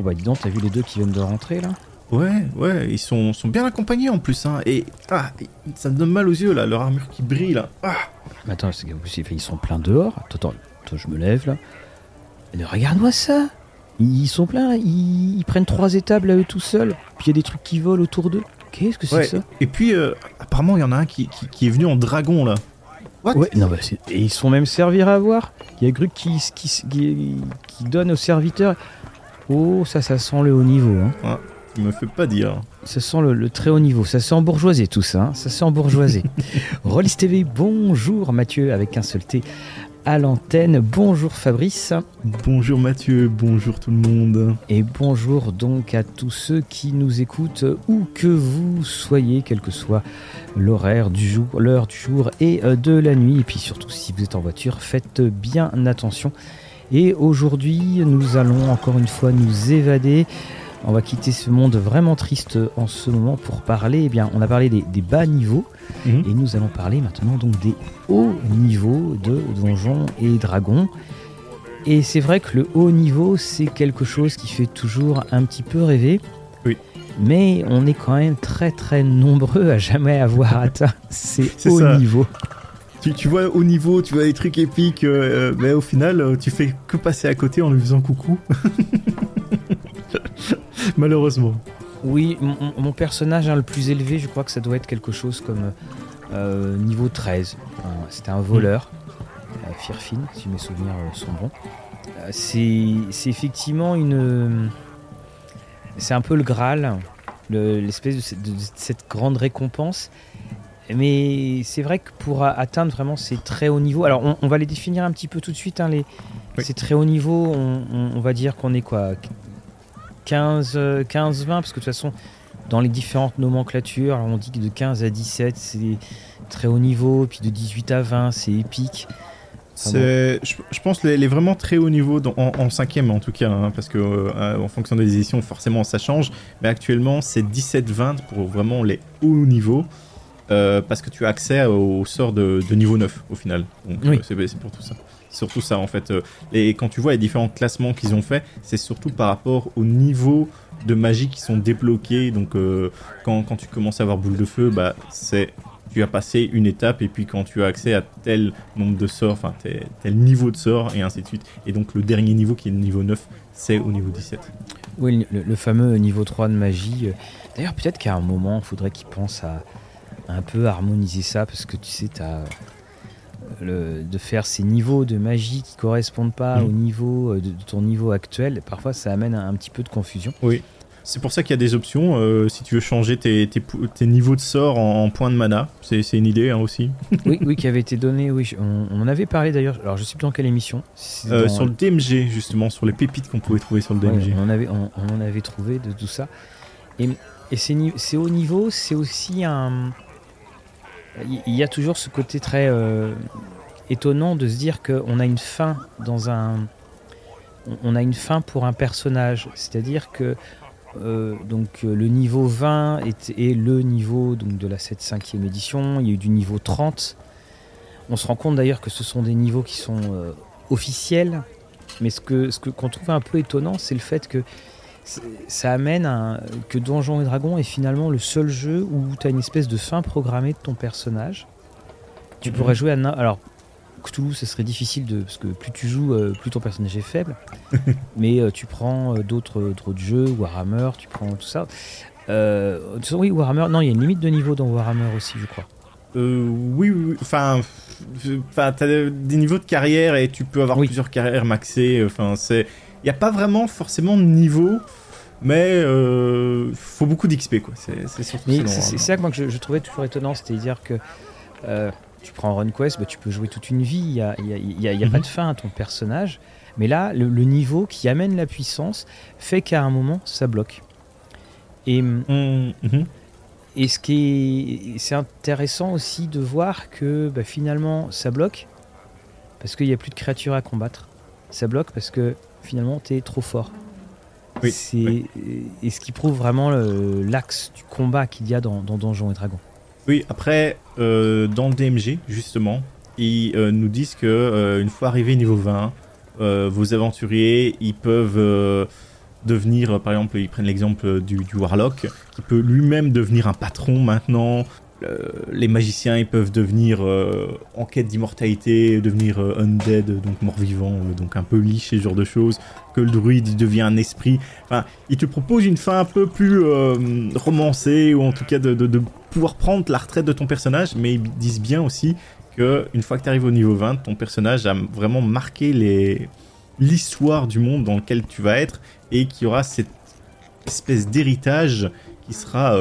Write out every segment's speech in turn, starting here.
Oh bah dis donc, t'as vu les deux qui viennent de rentrer là Ouais, ouais, ils sont, sont bien accompagnés en plus, hein. Et ah, ça me donne mal aux yeux là, leur armure qui brille là. Ah. Mais attends, c'est que- ils sont pleins dehors. Attends, attends, je me lève là. Mais regarde-moi ça Ils sont pleins, ils, ils prennent trois étables là eux tout seuls. Puis il y a des trucs qui volent autour d'eux. Qu'est-ce que c'est Ouais, que ça Et puis, euh, apparemment, il y en a un qui, qui, qui est venu en dragon là. What Ouais, non, bah, et ils sont même servir à voir. Il y a Gruc qui, qui, qui, qui donne aux serviteurs. Oh, ça, ça sent le haut niveau. Hein. Il me fait pas dire. Ça sent le, le très haut niveau. Ça sent bourgeoisé tout ça. hein. Ça sent bourgeoisé. Rollis TV, bonjour Mathieu avec un seul T à l'antenne. Bonjour Fabrice. Bonjour Mathieu, bonjour tout le monde. Et bonjour donc à tous ceux qui nous écoutent, où que vous soyez, quel que soit l'horaire du jour, l'heure du jour et euh, de la nuit. Et puis surtout, si vous êtes en voiture, faites bien attention. Et aujourd'hui, nous allons encore une fois nous évader. On va quitter ce monde vraiment triste en ce moment pour parler. Eh bien, on a parlé des, des bas niveaux Mhm. et nous allons parler maintenant donc des hauts niveaux de Donjons et Dragons. Et c'est vrai que le haut niveau, c'est quelque chose qui fait toujours un petit peu rêver. Oui. Mais on est quand même très très nombreux à jamais avoir atteint ces hauts ça. niveaux. Tu, vois au niveau, tu vois des trucs épiques, euh, euh, mais au final, euh, tu fais que passer à côté en lui faisant coucou. Malheureusement. Oui, mon, personnage hein, le plus élevé, je crois que ça doit être quelque chose comme niveau 13. Euh, C'était un voleur, euh, Firfin, si mes souvenirs sont bons. C'est effectivement une. C'est un peu le Graal, le- l'espèce de cette grande récompense. Mais c'est vrai que pour atteindre vraiment ces très hauts niveaux, alors on, on va les définir un petit peu tout de suite, hein, les, Oui. ces très hauts niveaux, on, on- on va dire qu'on est quoi 15, euh, 15, 20, parce que de toute façon, dans les différentes nomenclatures, on dit que de 15 à 17, c'est très haut niveau, puis de 18 à 20, c'est épique. Je, je pense, les, les vraiment très haut niveau, dans- en, en cinquième en tout cas, hein, parce que euh, en fonction des éditions, forcément, ça change. Mais actuellement, c'est 17-20 pour vraiment les hauts niveaux, euh, parce que tu as accès au sort de, de niveau 9 au final. Donc, Oui. euh, c'est, pour tout ça. Surtout ça en fait. euh, Et quand tu vois les différents classements qu'ils ont fait, c'est surtout par rapport au niveau de magie qui sont débloqués. Donc, euh, quand, quand tu commences à avoir boule de feu, bah, c'est tu as passé une étape et puis quand tu as accès à tel nombre de sorts, enfin tel, tel niveau de sort et ainsi de suite. Et donc le dernier niveau qui est le niveau 9, c'est au niveau 17. Oui, le, le fameux niveau 3 de magie. D'ailleurs, peut-être qu'à un moment, il faudrait qu'ils pensent à un peu harmoniser ça, parce que tu sais, tu as le, de faire ces niveaux de magie qui correspondent pas Mhm. au niveau euh, de, de ton niveau actuel. Parfois, ça amène un, un petit peu de confusion. C'est pour ça qu'il y a des options. euh, si tu veux changer tes, tes, niveaux de sort en, en points de mana, c'est c'est une idée hein, aussi. oui, oui, qui avait été donné. Oui, on, avait parlé d'ailleurs. Alors, je sais plus dans quelle émission. Si c'est Euh, dans- sur le DMG justement, sur les pépites qu'on pouvait trouver sur le Ouais, DMG. on, avait, on, on en avait trouvé de tout ça. Et, et c'est haut niveau, c'est aussi un. Il y a toujours ce côté très euh, étonnant de se dire qu'on a une fin pour un personnage. C'est-à-dire que euh, donc, euh, le niveau 20 est, le niveau de la 7 5e édition. Il y a eu du niveau 30. On se rend compte d'ailleurs que ce sont des niveaux qui sont officiels. Mais ce que ce qu'on trouve un peu étonnant, c'est le fait que ça amène que Donjons et Dragons est finalement le seul jeu où tu as une espèce de fin programmée de ton personnage. Tu Mhm. pourrais jouer à alors Cthulhu, ce serait difficile de parce que plus tu joues, euh, plus ton personnage est faible. Mais euh, tu prends euh, d'autres jeux, Warhammer, tu prends tout ça. Euh, de toute façon, oui, Warhammer. Non, il y a une limite de niveau dans Warhammer aussi, je crois. Euh, oui, oui, oui. Enfin, enfin, t'as des niveaux de carrière et tu peux avoir Oui. plusieurs carrières maxées. Enfin, c'est, il y a pas vraiment forcément de niveau, mais euh, faut beaucoup d'XP quoi. C'est, surtout c'est ça que moi que je, je trouvais toujours étonnant, c'est-à-dire que euh, tu prends RunQuest, bah, tu peux jouer toute une vie, il n'y a, y a- il y a- il y a pas Mhm. de fin à ton personnage, mais là, le, le niveau qui amène la puissance fait qu'à un moment, ça bloque. Et, Hum, mhm. et ce qui est, c'est intéressant aussi de voir que bah, finalement, ça bloque parce qu'il n'y a plus de créatures à combattre. Ça bloque parce que finalement, tu es trop fort. Oui, C'est- oui. Et ce qui prouve vraiment l'axe du combat qu'il y a dans, dans Donjons et Dragons. Oui, après, euh, dans le DMG, justement, ils euh, nous disent que euh, une fois arrivé niveau 20, euh, vos aventuriers, ils peuvent devenir, par exemple, ils prennent l'exemple du, du Warlock, qui peut lui-même devenir un patron maintenant, les magiciens ils peuvent devenir euh, en quête d'immortalité, devenir euh, undead, donc mort-vivant, donc un peu liche ce genre de choses. Que le druide devient un esprit. Enfin, il te propose une fin un peu plus romancée ou en tout cas de, pouvoir prendre la retraite de ton personnage, mais ils disent bien aussi que une fois que tu arrives au niveau 20, ton personnage a vraiment marqué l'histoire du monde dans lequel tu vas être et qu'il y aura cette espèce d'héritage qui sera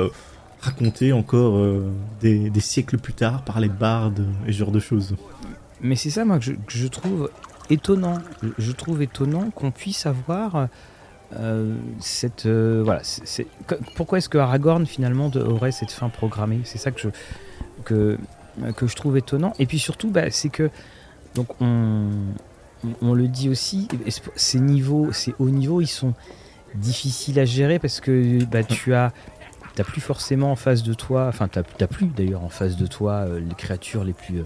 raconté encore euh, des, siècles plus tard par les bardes et ce genre de choses. Mais c'est ça, moi, que je, trouve étonnant. Je trouve étonnant qu'on puisse avoir euh, cette. Euh, voilà. pourquoi est-ce que Aragorn, finalement, aurait cette fin programmée? C'est ça que je, que, que je trouve étonnant. Et puis surtout, bah, c'est que. Donc, on, on, le dit aussi, ces niveaux, ces hauts niveaux, ils sont difficiles à gérer parce que bah, tu as t'as plus forcément en face de toi, enfin t'as plus d'ailleurs en face de toi euh, les créatures les plus, euh,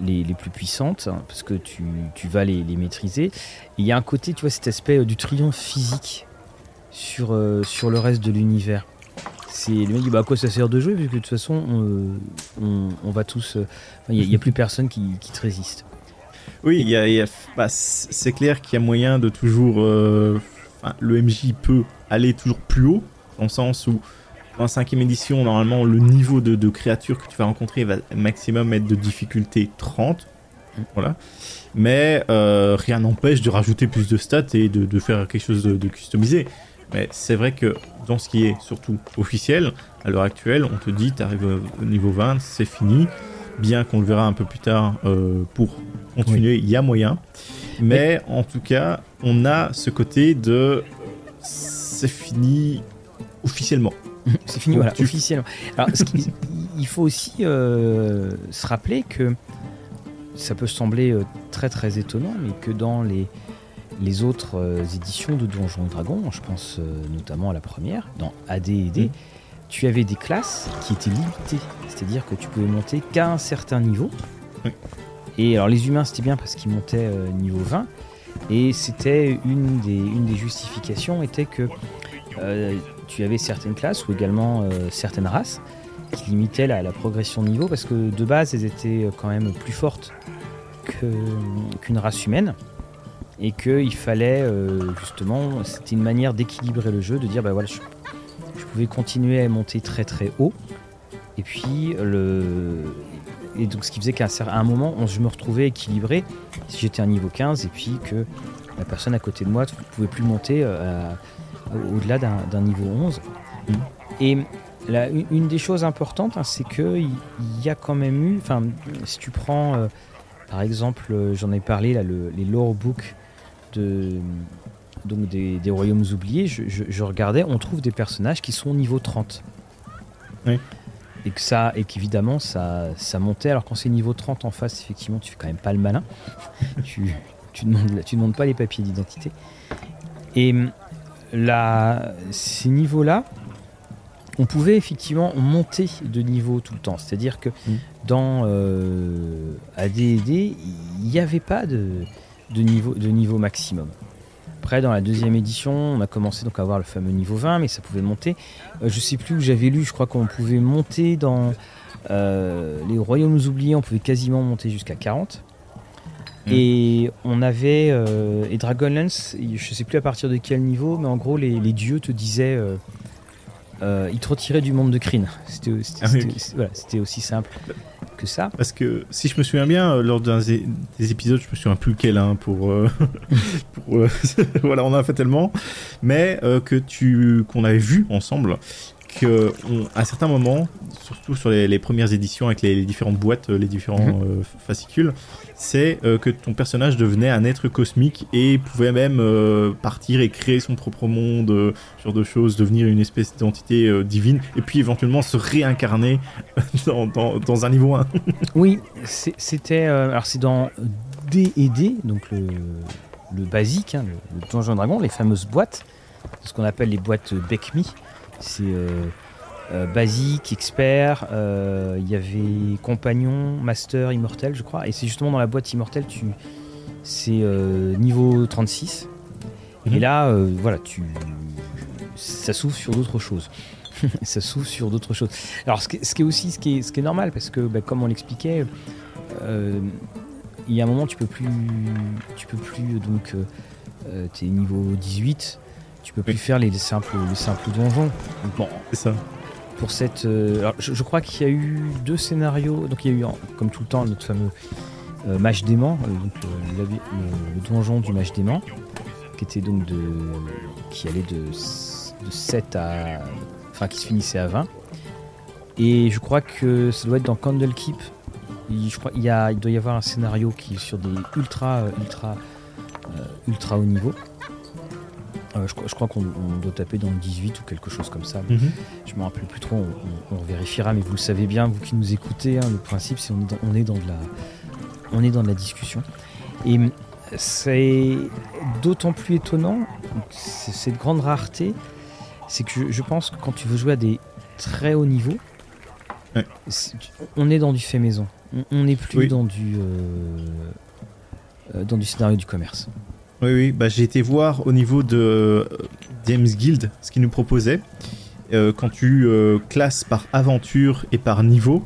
les, les, plus puissantes, hein, parce que tu, tu vas les, les maîtriser. Il y a un côté, tu vois, cet aspect euh, du triomphe physique sur, sur le reste de l'univers. C'est le mec dit bah à quoi ça sert de jouer vu que de toute façon on, on, va tous, il n'y a, plus personne qui, qui te résiste. Oui, y a, bah, c'est clair qu'il y a moyen de toujours, le MJ peut aller toujours plus haut dans le sens où en cinquième édition, normalement, le niveau de, créature que tu vas rencontrer va maximum être de difficulté 30. Voilà. Mais euh, rien n'empêche de rajouter plus de stats et de, faire quelque chose de, customisé. Mais c'est vrai que dans ce qui est surtout officiel, à l'heure actuelle, on te dit, tu arrives au niveau 20, c'est fini. Bien qu'on le verra un peu plus tard euh, pour continuer, il y a moyen. Mais en tout cas, on a ce côté de c'est fini officiellement. c'est fini, voilà, officiellement. Alors, il faut aussi euh, se rappeler que ça peut sembler euh, très très étonnant, mais que dans les, les autres euh, éditions de Donjons et Dragons, je pense notamment à la première, dans AD et D, mm. tu avais des classes qui étaient limitées. C'est-à-dire que tu pouvais monter qu'à un certain niveau. Et alors les humains, c'était bien parce qu'ils montaient niveau 20. Et c'était une des, une des justifications était que tu avais certaines classes ou également euh, certaines races qui limitaient la, progression de niveau parce que de base elles étaient euh, quand même plus fortes qu'une race humaine et qu'il fallait euh, justement, c'était une manière d'équilibrer le jeu, de dire bah voilà, je, pouvais continuer à monter très très haut et puis le et donc ce qui faisait qu'à un moment je me retrouvais équilibré. Si j'étais à niveau 15 et puis que la personne à côté de moi ne pouvait plus monter à au-delà d'un niveau 11. Et une des choses importantes, hein, c'est qu'il y a quand même eu, enfin, si tu prends, euh, par exemple, euh, j'en ai parlé, là, les lore books de, donc des, royaumes oubliés, je, regardais, on trouve des personnages qui sont au niveau 30. Et que ça, et qu'évidemment, ça, ça montait. Alors quand c'est niveau 30 en face, effectivement, tu fais quand même pas le malin. tu, tu demandes, tu demandes pas les papiers d'identité. Et la, ces niveaux-là, on pouvait effectivement monter de niveau tout le temps. C'est-à-dire que mm. dans euh, AD&D, il n'y avait pas de, niveau, de niveau maximum. Après, dans la deuxième édition, on a commencé donc à avoir le fameux niveau 20, mais ça pouvait monter. Euh, je sais plus où j'avais lu, je crois qu'on pouvait monter dans euh, les royaumes oubliés, on pouvait quasiment monter jusqu'à 40. Mm. Et on avait. Euh, et Dragonlance, je sais plus à partir de quel niveau, mais en gros, les, dieux te disaient. Euh, euh, ils te retiraient du monde de Kryn. C'était ah aussi simple que ça. Parce que si je me souviens bien, lors d'un des épisodes, je me souviens plus lequel, hein, pour. voilà, on en a fait tellement. Mais que tu qu'on avait vu ensemble, qu'à certains moments, surtout sur les, premières éditions avec les, différentes boîtes, les différents mhm. euh, fascicules, c'est euh, que ton personnage devenait un être cosmique et pouvait même euh, partir et créer son propre monde, ce genre de choses, devenir une espèce d'entité divine, et puis éventuellement se réincarner dans, un niveau 1. oui, c'était. alors c'est dans D et D, donc le, le basique, hein, le, le Donjon Dragon, les fameuses boîtes, ce qu'on appelle les boîtes Beckme c'est euh, euh, basique, expert. Euh, il y avait compagnon, master, immortel, je crois. Et c'est justement dans la boîte immortel, tu, c'est niveau 36. Et mhm. là, voilà, tu, ça s'ouvre sur d'autres choses. ça s'ouvre sur d'autres choses. Alors, ce qui, est aussi ce qui est, ce qui est normal, parce que, bah, comme on l'expliquait, euh, il y a un moment, tu peux plus, tu peux plus donc, euh, euh, t'es niveau 18, tu peux plus faire les simples, les simples donjons. Bon, C'est ça. pour cette. euh, alors, je, je crois qu'il y a eu deux scénarios. Donc, il y a eu, comme tout le temps, notre fameux euh, match d'aimant, euh, donc le, la- le- le donjon du match d'aimant, qui était donc de. qui allait de, s- de 7 à. enfin, qui se finissait à 20. Et je crois que ça doit être dans Candlekeep. Il, je crois, il, y a, il doit y avoir un scénario qui est sur des ultra, ultra, euh, ultra haut niveau. Euh, je, crois- je crois qu'on on doit taper dans le 18 ou quelque chose comme ça. Mhm. Je me rappelle plus trop, on, on- on vérifiera, mais vous le savez bien, vous qui nous écoutez, hein, le principe c'est on est dans, on est dans de la, on est dans de la discussion. Et hum, c'est d'autant plus étonnant, cette grande rareté, c'est que je, je pense que quand tu veux jouer à des très hauts niveaux, Ouais. on est dans du fait maison. On- n'est plus Oui. dans du euh, euh, dans du scénario du commerce. Oui, oui, bah, j'ai été voir au niveau de euh, James Guild ce qu'ils nous proposaient. Euh, quand tu euh, classes par aventure et par niveau,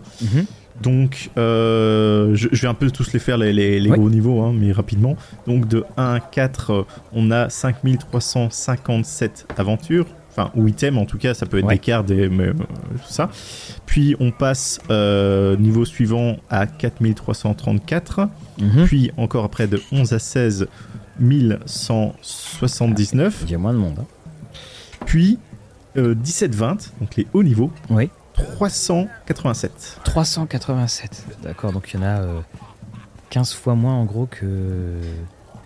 donc euh, je, je vais un peu tous les faire, les, les- les Ouais. gros niveaux, hein, mais rapidement. Donc de 1 à 4, euh, on a 5357 aventures. Enfin, ou items en tout cas, ça peut être Ouais. des cartes, des, mais, euh, tout ça. Puis on passe euh, niveau suivant à 4334. Mhm. Puis encore après de 11 à 16, 1179. Il y a moins de monde. hein. Puis euh, 17-20, donc les hauts niveaux, Oui. 387. 387. D'accord, donc il y en a euh, 15 fois moins en gros que.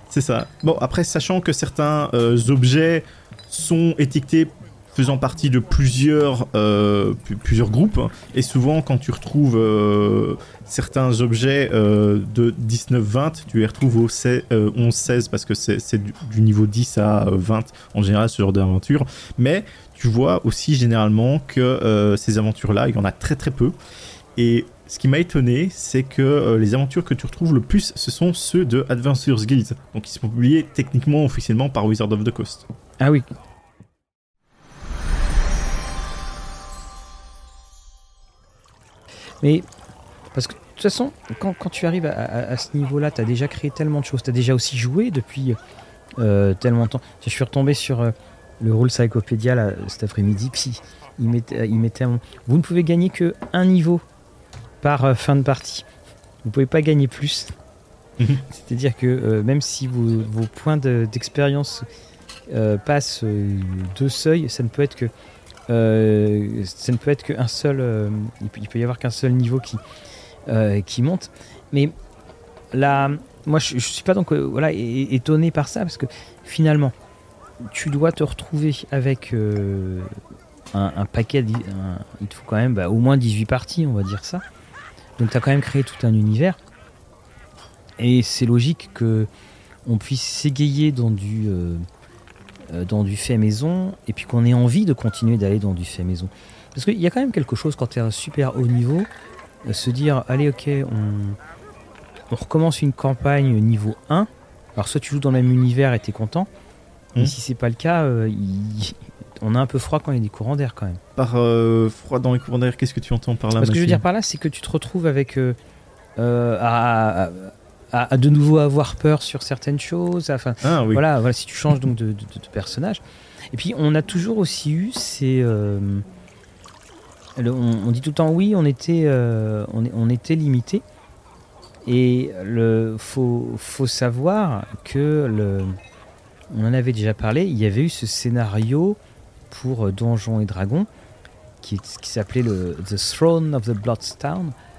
C'est ça. Bon, après, sachant que certains euh, objets sont étiquetés faisant partie de plusieurs, euh, plusieurs groupes, hein, et souvent quand tu retrouves euh, certains objets euh, de 19-20, tu les retrouves au 16, euh, 11-16 parce que c'est du, niveau 10 à euh, 20 en général ce genre d'aventure. Mais tu vois aussi généralement que ces aventures-là, il y en a très très peu. Et ce qui m'a étonné, c'est que les aventures que tu retrouves le plus, ce sont ceux de Adventures Guild. Donc ils sont publiés techniquement, officiellement par Wizard of the Coast. Ah oui. Mais parce que de toute façon, quand, quand tu arrives à, à- à ce niveau-là, tu as déjà créé tellement de choses. Tu as déjà aussi joué depuis euh, tellement de temps. Je suis retombé sur euh, le rôle Psychopédia là, cet après-midi. Puis il mettait, il mettait un- Vous ne pouvez gagner que un niveau par euh, fin de partie. Vous pouvez pas gagner plus. C'est-à-dire que euh, même si vos, vos points de- d'expérience euh, passent euh, deux seuils, ça ne peut être que euh, ça ne peut être qu'un seul. euh, il, peut, y avoir qu'un seul niveau qui euh, monte. Mais là, moi, je, suis pas donc voilà étonné par ça parce que finalement, tu dois te retrouver avec un, paquet. il te faut quand même bah, au moins 18 parties, on va dire ça. Donc, tu as quand même créé tout un univers. Et c'est logique que on puisse s'égayer dans du dans du fait maison et puis qu'on ait envie de continuer d'aller dans du fait maison. Parce qu'il y a quand même quelque chose quand tu es à un super haut niveau, euh, se dire allez ok on, on recommence une campagne niveau 1. Alors soit tu joues dans le même univers et tu es content, mais Mhm. si c'est pas le cas, euh, il- on a un peu froid quand il y a des courants d'air quand même. Par euh, froid dans les courants d'air, qu'est-ce que tu entends par là Ce que je veux dire par là, c'est que tu te retrouves avec euh, euh, à, à- à- à de nouveau avoir peur sur certaines choses. Enfin, Ah oui. voilà, voilà, si tu changes donc de, de- de- de personnage. Et puis on a toujours aussi eu ces. euh, le- on, on dit tout le temps oui, on était, euh, on, était limité. Et le faut, faut savoir que le, on en avait déjà parlé. Il y avait eu ce scénario pour euh, Donjons et Dragons qui, qui s'appelait le The Throne of the Bloodstone, Bl- sorry,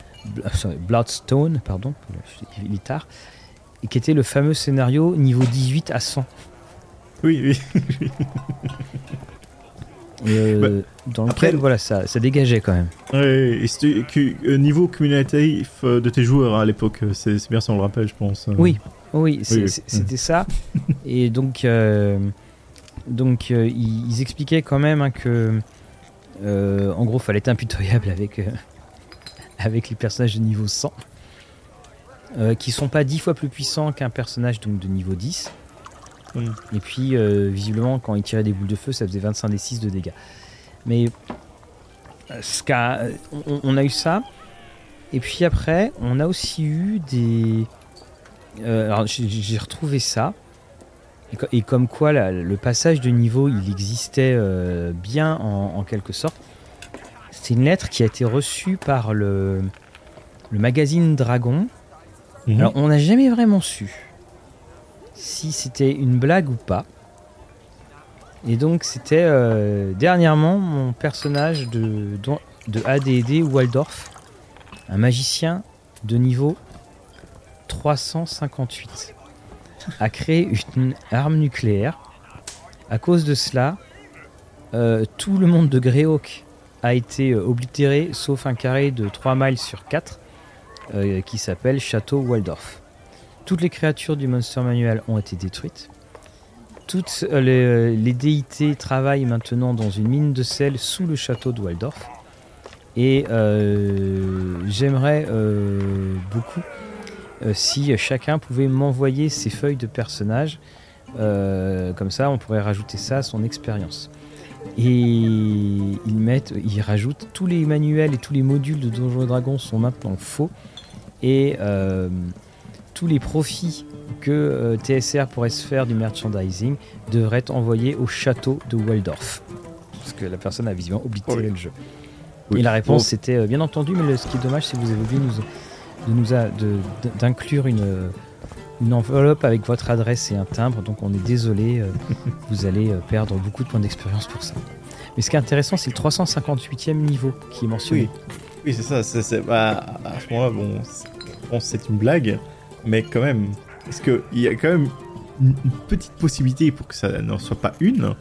Bloodstone, pardon, il est tard, qui était le fameux scénario niveau 18 à 100. Oui, oui. Euh, dans après- lequel voilà, ça, ça dégageait quand même. Ouais, et c'était euh, niveau cumulatif euh, de tes joueurs hein, à l'époque, c'est bien ça, on le rappelle, je pense. euh. Oui, oui, c'était ça. Et donc, euh, donc ils, ils expliquaient quand même hein, que, en gros, fallait être impitoyable avec, avec les personnages de niveau 100, euh, qui sont pas dix fois plus puissants qu'un personnage donc, de niveau 10. Mm. Et puis, euh, visiblement, quand il tirait des boules de feu, ça faisait 25 des 6 de dégâts. Mais ce qu'a- on, on a eu ça. Et puis après, on a aussi eu des. euh, alors, j'ai retrouvé ça. Et, co- et comme quoi, le passage de niveau, il existait euh, bien en, en quelque sorte. C'est une lettre qui a été reçue par le, le magazine Dragon. Mhm. Alors, on n'a jamais vraiment su si c'était une blague ou pas. Et donc, c'était euh, dernièrement mon personnage de, de ADD Waldorf, un magicien de niveau 358, a créé une arme nucléaire. À cause de cela, euh, tout le monde de Greyhawk a été euh, oblitéré, sauf un carré de 3 miles sur 4 euh, qui s'appelle Château Waldorf. Toutes les créatures du Monster Manual ont été détruites. Toutes euh, les, déités travaillent maintenant dans une mine de sel sous le château de Waldorf. Et j'aimerais beaucoup si chacun pouvait m'envoyer ses feuilles de personnages. Comme ça, on pourrait rajouter ça à son expérience. Et ils mettent, ils rajoutent tous les manuels et tous les modules de Donjons et Dragons sont maintenant faux. Et euh, tous les profits que euh, TSR pourrait se faire du merchandising devraient être envoyés au château de Waldorf. Parce que la personne a visiblement oblitéré Oui. le jeu. Oui. Et la réponse Bon. c'était euh, bien entendu, mais le- ce qui est dommage, c'est que vous avez oublié nous, de d'inclure une, une enveloppe avec votre adresse et un timbre. Donc on est désolé, euh, vous allez euh, perdre beaucoup de points d'expérience pour ça. Mais ce qui est intéressant, c'est le 358e niveau qui est mentionné. Oui, c'est ça. c'est- c'est- bah, à ce moment-là, bon, c'est- une blague, mais quand même, est-ce qu'il y a quand même une, petite possibilité pour que ça n'en soit pas une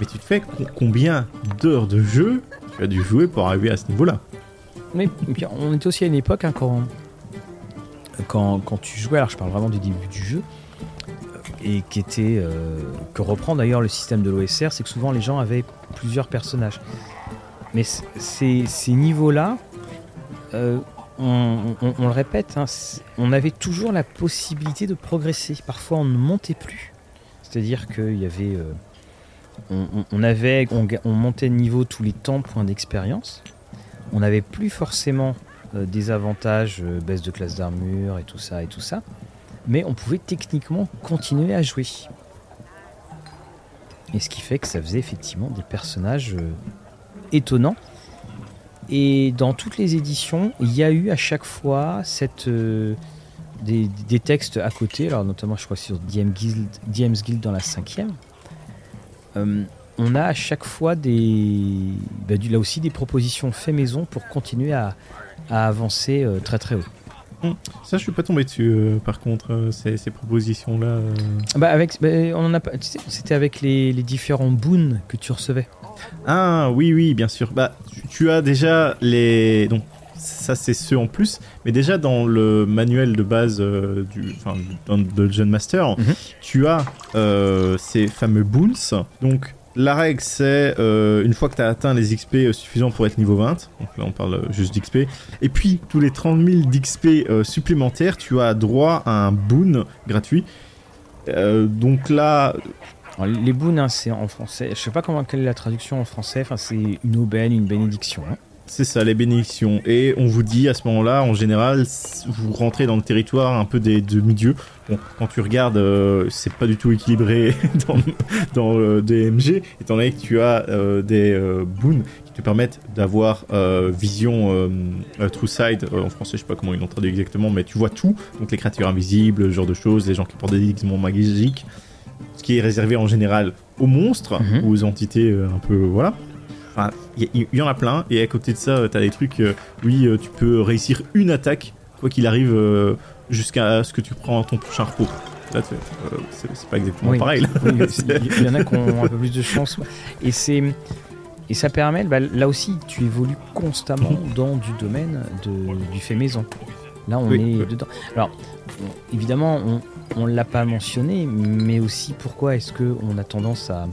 Mais tu te fais co- combien d'heures de jeu tu as dû jouer pour arriver à ce niveau-là? Mais puis, on était aussi à une époque hein, quand, quand, tu jouais, alors je parle vraiment du début du jeu, et qui était euh, que reprend d'ailleurs le système de l'OSR, c'est que souvent les gens avaient plusieurs personnages. Mais ces, niveaux-là, euh, on, le répète, hein, on avait toujours la possibilité de progresser. Parfois, on ne montait plus. C'est-à-dire qu'il y avait, euh, on, on- avait, on, montait de niveau tous les temps points d'expérience. On n'avait plus forcément euh, des avantages, euh, baisse de classe d'armure et tout ça et tout ça, mais on pouvait techniquement continuer à jouer. Et ce qui fait que ça faisait effectivement des personnages euh, étonnants. Et dans toutes les éditions, il y a eu à chaque fois cette, euh, des, des textes à côté, alors notamment je crois sur DM Guild, dans la cinquième. Euh, on a à chaque fois des, bah, là aussi des propositions fait maison pour continuer à, à avancer euh, très très haut. Ça, je suis pas tombé dessus, euh, par contre, euh, ces, ces propositions-là. euh. Bah avec, bah, on en a pas, tu sais, c'était avec les, les différents boons que tu recevais. Ah, oui, oui, bien sûr. Bah, tu, tu as déjà les. Donc, ça, c'est ceux en plus, mais déjà dans le manuel de base du, enfin, de Dungeon Master, Mhm. tu as ces fameux boons. Donc, la règle, c'est euh, une fois que tu as atteint les XP suffisants pour être niveau 20, donc là on parle euh, juste d'XP, et puis tous les 30 000 d'XP euh, supplémentaires, tu as droit à un boon gratuit. Euh, donc là, les boons, hein, c'est en français. Je sais pas comment quelle est la traduction en français. Enfin, c'est une aubaine, une bénédiction. hein. C'est ça, les bénédictions. Et on vous dit à ce moment-là, en général, vous rentrez dans le territoire un peu des demi-dieux. Bon, quand tu regardes, euh, c'est pas du tout équilibré dans, dans le DMG, étant donné que tu as euh, des euh, boons qui te permettent d'avoir euh, vision euh, euh, True euh, en français, je sais pas comment ils l'ont traduit exactement, mais tu vois tout. Donc les créatures invisibles, ce genre de choses, les gens qui portent des déguisements magiques. Ce qui est réservé en général aux monstres, ou aux entités euh, un peu. Voilà. Enfin, il y, y en a plein, et à côté de ça, tu as des trucs, euh, oui, euh, tu peux réussir une attaque, quoi qu'il arrive, euh, jusqu'à ce que tu prends ton prochain repos. Là, euh, c'est pas exactement Oui. pareil. Oui, il y en a qui ont un peu plus de chance. Et c'est et ça permet, bah, là aussi, tu évolues constamment dans du domaine de, du fait maison. Là, on Oui, est oui. dedans. Alors, évidemment, on on l'a pas mentionné, mais aussi pourquoi est-ce que on a tendance à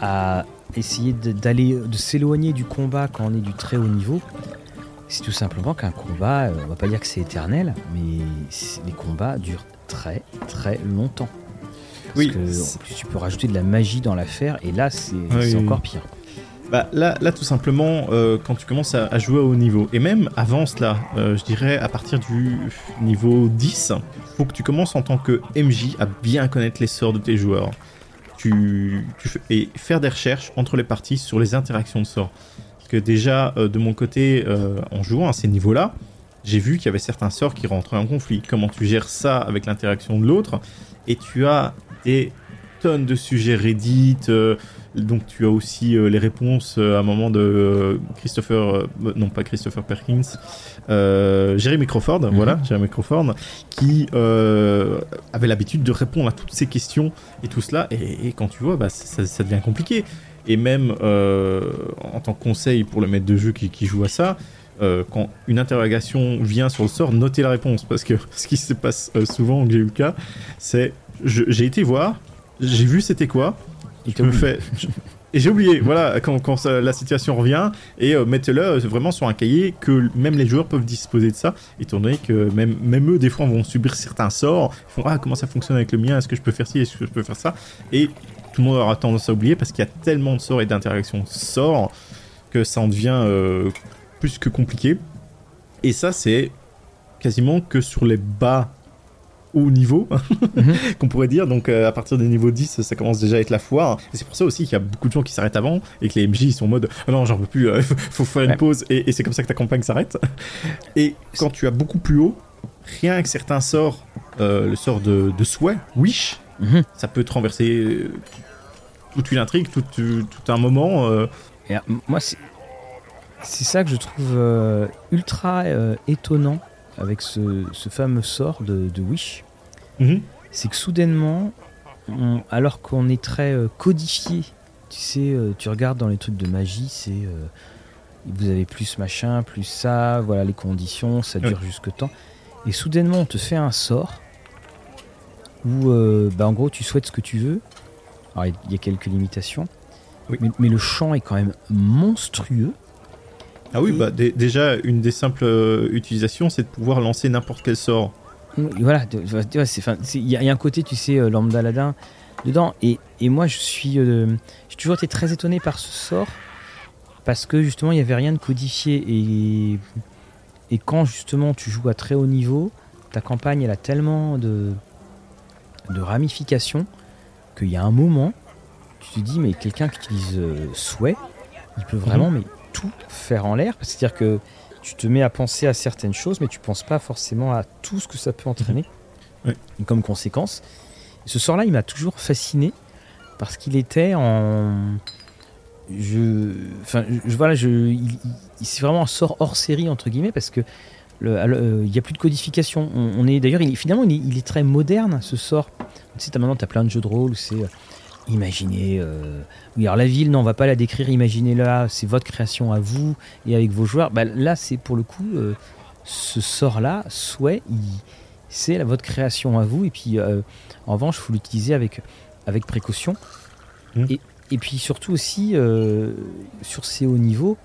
à essayer de- d'aller de s'éloigner du combat quand on est du très haut niveau. C'est tout simplement qu'un combat, euh, on va pas dire que c'est éternel, mais les combats durent très très longtemps. Parce que en plus, tu peux rajouter de la magie dans l'affaire, et là, c'est encore pire. Bah, là, là, tout simplement, euh, quand tu commences à, jouer à haut niveau, et même avant cela, euh, je dirais à partir du niveau 10, faut que tu commences en tant que MJ à bien connaître les sorts de tes joueurs. Et faire des recherches entre les parties sur les interactions de sorts. Parce que déjà, euh, de mon côté, en jouant à ces niveaux-là, j'ai vu qu'il y avait certains sorts qui rentraient en conflit. Comment tu gères ça avec l'interaction de l'autre? Et tu as des tonnes de sujets Reddit. Euh, donc tu as aussi euh, les réponses euh, à un moment de Christopher, non pas Christopher Perkins, Jeremy Crawford, mhm. voilà, Jeremy Crawford, qui avait l'habitude de répondre à toutes ces questions et tout cela. Et, quand tu vois, bah, ça, devient compliqué. Et même en tant que conseil pour le maître de jeu qui joue à ça, euh, quand une interrogation vient sur le sort, notez la réponse. Parce que ce qui se passe euh, souvent, que j'ai eu le cas, c'est j'ai été voir, j'ai vu c'était quoi, et me fais. Et j'ai oublié, voilà, quand, quand la situation revient, et euh, mettez-le vraiment sur un cahier que même les joueurs peuvent disposer de ça, étant donné que même, même eux, des fois, vont subir certains sorts. Ils font Ah, comment ça fonctionne avec le mien Est-ce que je peux faire ci Est-ce que je peux faire ça Et tout le monde aura tendance à oublier parce qu'il y a tellement de sorts et d'interactions sorts que ça en devient plus que compliqué. Et ça, c'est quasiment que sur les bas haut niveau, mhm. qu'on pourrait dire. Donc euh, à partir des niveaux 10, ça commence déjà à être la foire. Et c'est pour ça aussi qu'il y a beaucoup de gens qui s'arrêtent avant et que les MJ sont en mode oh non, j'en peux plus, euh, faut faire une pause. Et, c'est comme ça que ta campagne s'arrête. Et quand tu as beaucoup plus haut, rien que certains sorts, euh, le sort de, souhait, wish, mhm. ça peut te renverser toute une intrigue, tout, tout, un moment. Et, moi, c'est c'est ça que je trouve ultra étonnant avec ce, fameux sort de, Wish. Mhm. C'est que soudainement, alors qu'on est très euh, codifié, tu sais, tu regardes dans les trucs de magie, c'est vous avez plus machin, plus ça, voilà les conditions, ça dure jusque temps. Et soudainement, on te fait un sort où, bah, en gros, tu souhaites ce que tu veux. Alors, il y a quelques limitations. mais, le champ est quand même monstrueux. Ah oui, bah, déjà, une des simples euh, utilisations, c'est de pouvoir lancer n'importe quel sort. Voilà, il y, a un côté, tu sais, euh, lambda ladin dedans. Et, et moi, je suis. Euh, j'ai toujours été très étonné par ce sort. Parce que justement, il n'y avait rien de codifié. Et, et quand justement tu joues à très haut niveau, ta campagne, elle a tellement de, de ramifications qu'il y a un moment, tu te dis, mais quelqu'un qui utilise souhait, il peut vraiment mhm. mais tout faire en l'air. C'est-à-dire que tu te mets à penser à certaines choses, mais tu penses pas forcément à tout ce que ça peut entraîner comme conséquence. ce sort-là, il m'a toujours fasciné parce qu'il était en. Je, enfin, je, voilà, je, c'est vraiment un sort hors série entre guillemets parce que euh, il n'y a plus de codification. On, est d'ailleurs, finalement, il est, très moderne ce sort. Tu sais, maintenant, tu as plein de jeux de rôle où c'est imaginez. Euh, oui, alors la ville, non, on va pas la décrire. Imaginez-la, c'est votre création à vous et avec vos joueurs. Bah, là, c'est pour le coup euh, ce sort-là, souhait, c'est votre création à vous. Et puis, euh, en revanche, il faut l'utiliser avec, avec précaution. Mmh. Et, et, puis surtout aussi, sur ces hauts niveaux,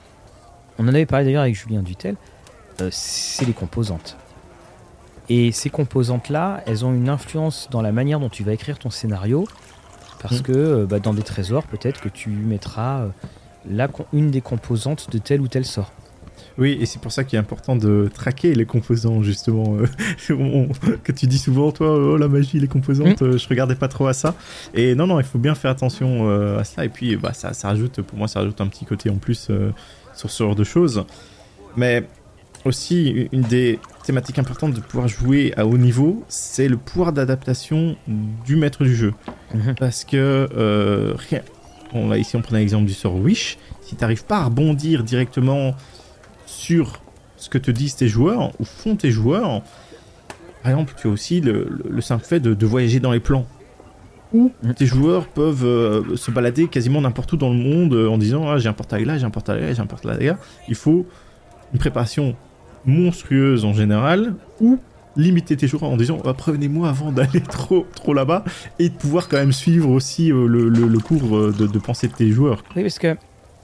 on en avait parlé d'ailleurs avec Julien Dutel, c'est les composantes. Et ces composantes-là, elles ont une influence dans la manière dont tu vas écrire ton scénario parce que euh, bah, dans des trésors, peut-être que tu mettras euh, une des composantes de tel ou tel sort. Oui, et c'est pour ça qu'il est important de traquer les composants, justement. Euh, que tu dis souvent, toi, oh la magie, les composantes, mm. je regardais pas trop à ça. Et non, non, il faut bien faire attention à ça. Et puis, bah, ça, ça rajoute, pour moi, ça rajoute un petit côté en plus sur ce genre de choses. Mais aussi, une des thématiques importantes de pouvoir jouer à haut niveau, c'est le pouvoir d'adaptation du maître du jeu. Mhm. Parce que, euh, ici on prend l'exemple du sort Wish, si tu n'arrives pas à rebondir directement sur ce que te disent tes joueurs ou font tes joueurs, par exemple, tu as aussi le, simple fait de, voyager dans les plans. Où mhm. tes joueurs peuvent euh, se balader quasiment n'importe où dans le monde euh, en disant ah, j'ai un portail là, j'ai un portail là, j'ai un portail là. Il faut une préparation monstrueuse en général, ou limiter tes joueurs en disant oh, prévenez-moi avant d'aller trop, trop là-bas, et de pouvoir quand même suivre aussi euh, le, cours euh, de, pensée de tes joueurs. Oui, parce que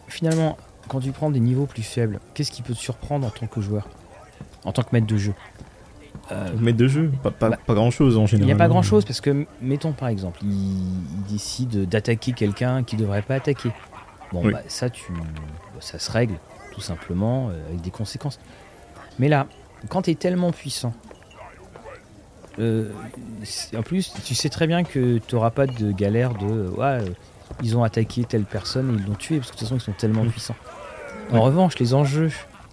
finalement, quand tu prends des niveaux plus faibles, qu'est-ce qui peut te surprendre en tant que joueur? En tant que maître de jeu? Euh, Mais de jeu, pas, pas, bah, pas grand chose en Il général. n'y a pas grand chose parce que, mettons par exemple, il, il décide d'attaquer quelqu'un qui ne devrait pas attaquer. Bon, Oui. bah, ça, tu, ça se règle tout simplement avec des conséquences. Mais là, quand tu es tellement puissant, euh, en plus, tu sais très bien que tu n'auras pas de galère de ouais, euh, ils ont attaqué telle personne et ils l'ont tué parce que de toute façon, ils sont tellement Mm. puissants. En revanche, les enjeux,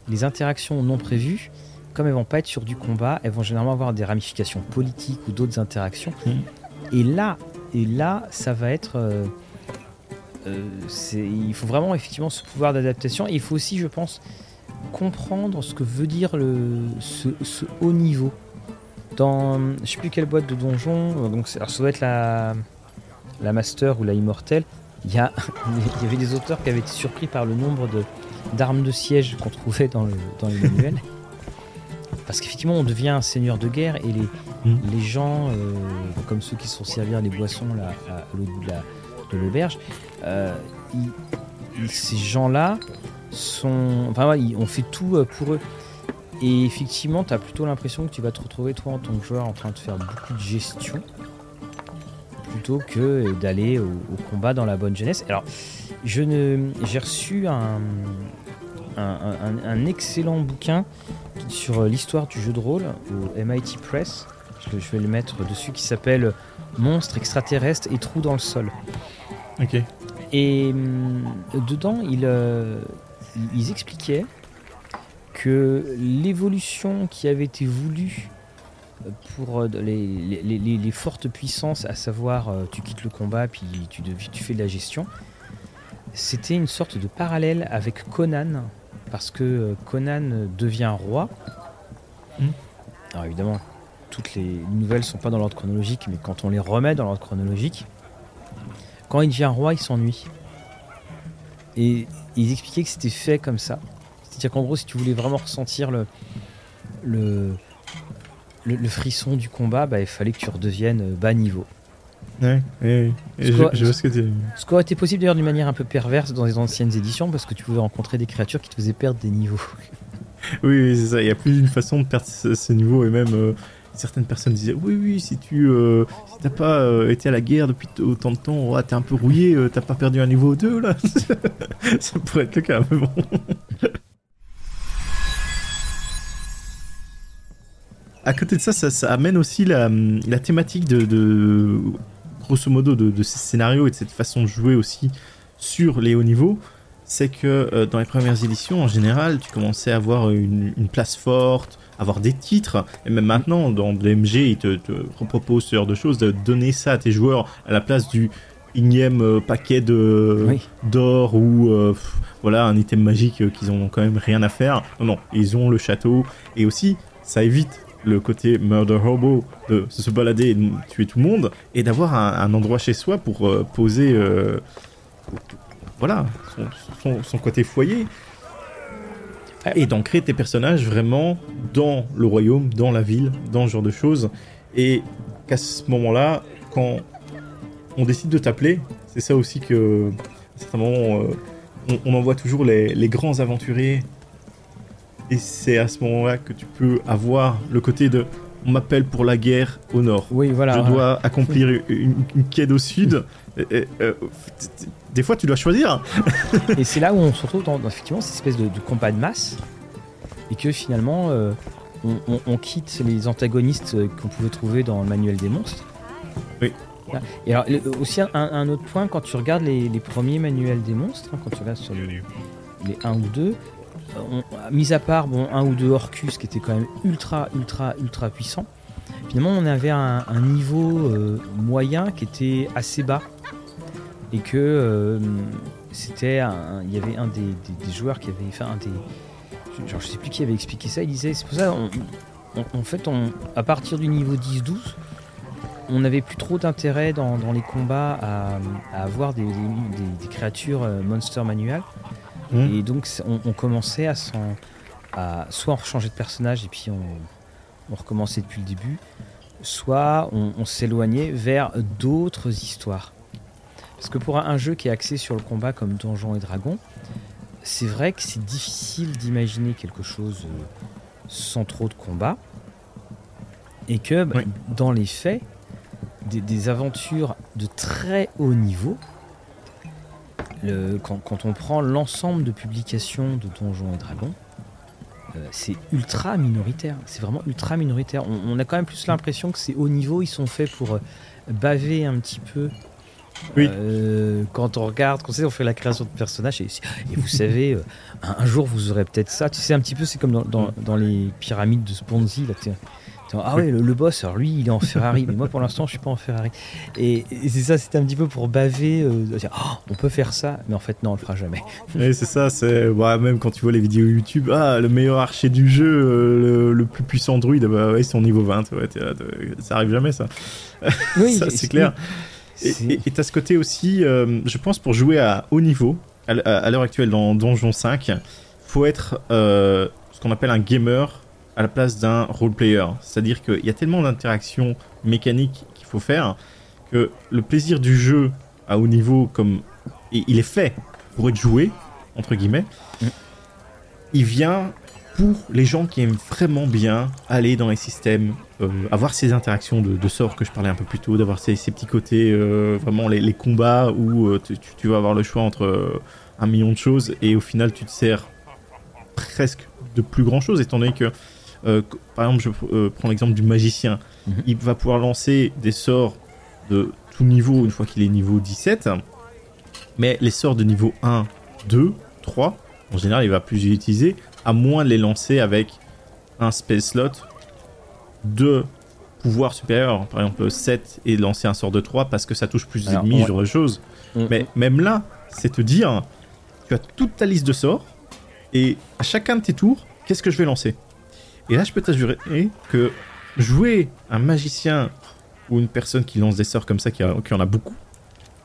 les interactions non prévues, comme elles vont pas être sur du combat, elles vont généralement avoir des ramifications politiques ou d'autres interactions. Mm. Et là, et là, ça va être. euh, euh, il faut vraiment effectivement ce pouvoir d'adaptation. Et il faut aussi, je pense, comprendre ce que veut dire le, ce, ce haut niveau. Dans, je sais plus quelle boîte de donjon, euh, donc alors ça doit être la, la Master ou la Immortel. Il y, a, il y avait des auteurs qui avaient été surpris par le nombre de d'armes de siège qu'on trouvait dans le, dans les manuels. Parce qu'effectivement, on devient un seigneur de guerre et les, Mm. les gens, euh, comme ceux qui sont servir les boissons là, à l'autre bout de la- de l'auberge, euh, ils- ces gens-là sont. Enfin, ils- on fait tout euh, pour eux. Et effectivement, tu as plutôt l'impression que tu vas te retrouver, toi, en tant que joueur, en train de faire beaucoup de gestion plutôt que d'aller au, au combat dans la bonne jeunesse. Alors, je ne, j'ai reçu un, un, un- un excellent bouquin sur l'histoire du jeu de rôle au MIT Press. Je, je vais le mettre dessus qui s'appelle Monstres extraterrestres et trous dans le sol. Ok. Et hum, dedans, ils, euh, ils expliquaient que l'évolution qui avait été voulue pour euh, les, les- les- les fortes puissances, à savoir euh, tu quittes le combat puis tu, tu fais de la gestion, c'était une sorte de parallèle avec Conan, parce que euh, Conan devient roi. Mhm. Alors évidemment, toutes les nouvelles sont pas dans l'ordre chronologique, mais quand on les remet dans l'ordre chronologique, quand il devient roi, il s'ennuie. Et ils expliquaient que c'était fait comme ça. C'est-à-dire qu'en gros, si tu voulais vraiment ressentir le, le, le, le frisson du combat, bah, il fallait que tu redeviennes euh, bas niveau. Ouais, ouais, ouais. Ce Je, quoi- je vois ce que tu Ce qui aurait été possible d'ailleurs d'une manière un peu perverse dans les anciennes éditions, parce que tu pouvais rencontrer des créatures qui te faisaient perdre des niveaux. Oui, oui, c'est ça. Il y a plus d'une façon de perdre ce, ce niveau et même euh, certaines personnes disaient oui, oui, si tu euh, t'as pas euh, été à la guerre depuis autant de temps, ouais, t'es un peu rouillé, euh, t'as pas perdu un niveau 2 là. ça pourrait être le cas, mais bon. À côté de ça, ça, amène aussi la, la thématique de, grosso modo de, ces scénarios et de cette façon de jouer aussi sur les hauts niveaux c'est que euh, dans les premières éditions, en général, tu commençais à avoir une place forte, avoir des titres, et même maintenant, dans DMG, ils te, te proposent ce genre de choses, de donner ça à tes joueurs à la place du énième euh, paquet de Oui. d'or ou euh, voilà un item magique euh, qu'ils ont quand même rien à faire. Non, non, ils ont le château, et aussi, ça évite le côté murder hobo de se balader et de tuer tout le monde, et d'avoir un, un endroit chez soi pour euh, poser... euh, voilà, son, son- son côté foyer. Et d'ancrer tes personnages vraiment dans le royaume, dans la ville, dans ce genre de choses. Et qu'à ce moment-là, quand on décide de t'appeler, c'est ça aussi que, à certains moments, euh, on, on envoie toujours les, les grands aventuriers. Et c'est à ce moment-là que tu peux avoir le côté de on m'appelle pour la guerre au nord. Oui, voilà. Je dois accomplir une, une quête au sud. Et- et, euh, des fois, tu dois choisir. Et c'est là où on se retrouve dans, dans, effectivement cette espèce de, de combat de masse. Et que finalement, euh, on, on- on quitte les antagonistes qu'on pouvait trouver dans le manuel des monstres. Oui. Et alors, aussi un, un autre point, quand tu regardes les, les premiers manuels des monstres, hein, quand tu regardes sur les, les 1 ou 2, on, mis à part bon, un ou deux Orcus qui étaient quand même ultra, ultra, ultra puissants, finalement on avait un, un niveau euh, moyen qui était assez bas. Et que euh, c'était il y avait un des, des- des joueurs qui avait fait un des. Genre, je sais plus qui avait expliqué ça, il disait c'est pour ça, on- on- en fait, on, à partir du niveau 10-12, on n'avait plus trop d'intérêt dans, dans les combats à, à avoir des, créatures euh, monster manual. Mhm. Et donc on, on commençait à, s'en- à soit on changeait de personnage et puis on, on recommençait depuis le début, soit on, on s'éloignait vers d'autres histoires. Parce que pour un, jeu qui est axé sur le combat comme Donjons et Dragons, c'est vrai que c'est difficile d'imaginer quelque chose euh, sans trop de combat. Et que bah, dans les faits, des, aventures de très haut niveau, le, quand, on prend l'ensemble de publications de Donjons et Dragons, euh, c'est ultra minoritaire. C'est vraiment ultra minoritaire. On, a quand même plus l'impression que c'est haut niveau. Ils sont faits pour euh, baver un petit peu. Oui. Euh, quand on regarde, quand on fait la création de personnages, et, vous savez, un, jour vous aurez peut-être ça. Tu sais, un petit peu, c'est comme dans, dans, dans, les pyramides de Sponzi. Là, ah ouais, le, boss, alors lui, il est en Ferrari, mais moi pour l'instant, je suis pas en Ferrari. Et, c'est ça, c'était un petit peu pour baver. Euh, oh, on peut faire ça, mais en fait, non, on le fera jamais. Et c'est ça, c'est même quand tu vois les vidéos YouTube, ah, le meilleur archer du jeu, euh, le, plus puissant druide, bah ouais, ils sont niveau 20, ouais, ça arrive jamais ça. Oui, c'est clair. Et as ce côté aussi, euh, je pense, pour jouer à haut niveau, à, l'heure actuelle dans Donjon 5, faut être ce qu'on appelle un gamer à la place d'un role player. C'est-à-dire qu'il y a tellement d'interactions mécaniques qu'il faut faire que le plaisir du jeu à haut niveau, comme il est fait pour être joué, entre guillemets, mm. il vient pour les gens qui aiment vraiment bien aller dans les systèmes, euh, avoir ces interactions de, sorts que je parlais un peu plus tôt, d'avoir ces, petits côtés, euh, vraiment les, combats où euh, tu, vas avoir le choix entre un million de choses et au final tu te sers presque de plus grand chose étant donné que euh, par exemple, je euh, prends l'exemple du magicien. Mhm. Il va pouvoir lancer des sorts de tout niveau une fois qu'il est niveau 17. Mais les sorts de niveau 1, 2, 3, en général, il va plus les utiliser, à moins de les lancer avec un spell slot, de pouvoirs supérieurs, par exemple 7 et lancer un sort de 3 parce que ça touche plus d'ennemis, genre de choses. Mm. Mais même là, c'est te dire, tu as toute ta liste de sorts et à chacun de tes tours, qu'est-ce que je vais lancer? Et là, je peux t'assurer que jouer un magicien ou une personne qui lance des sorts comme ça, qui, en a beaucoup,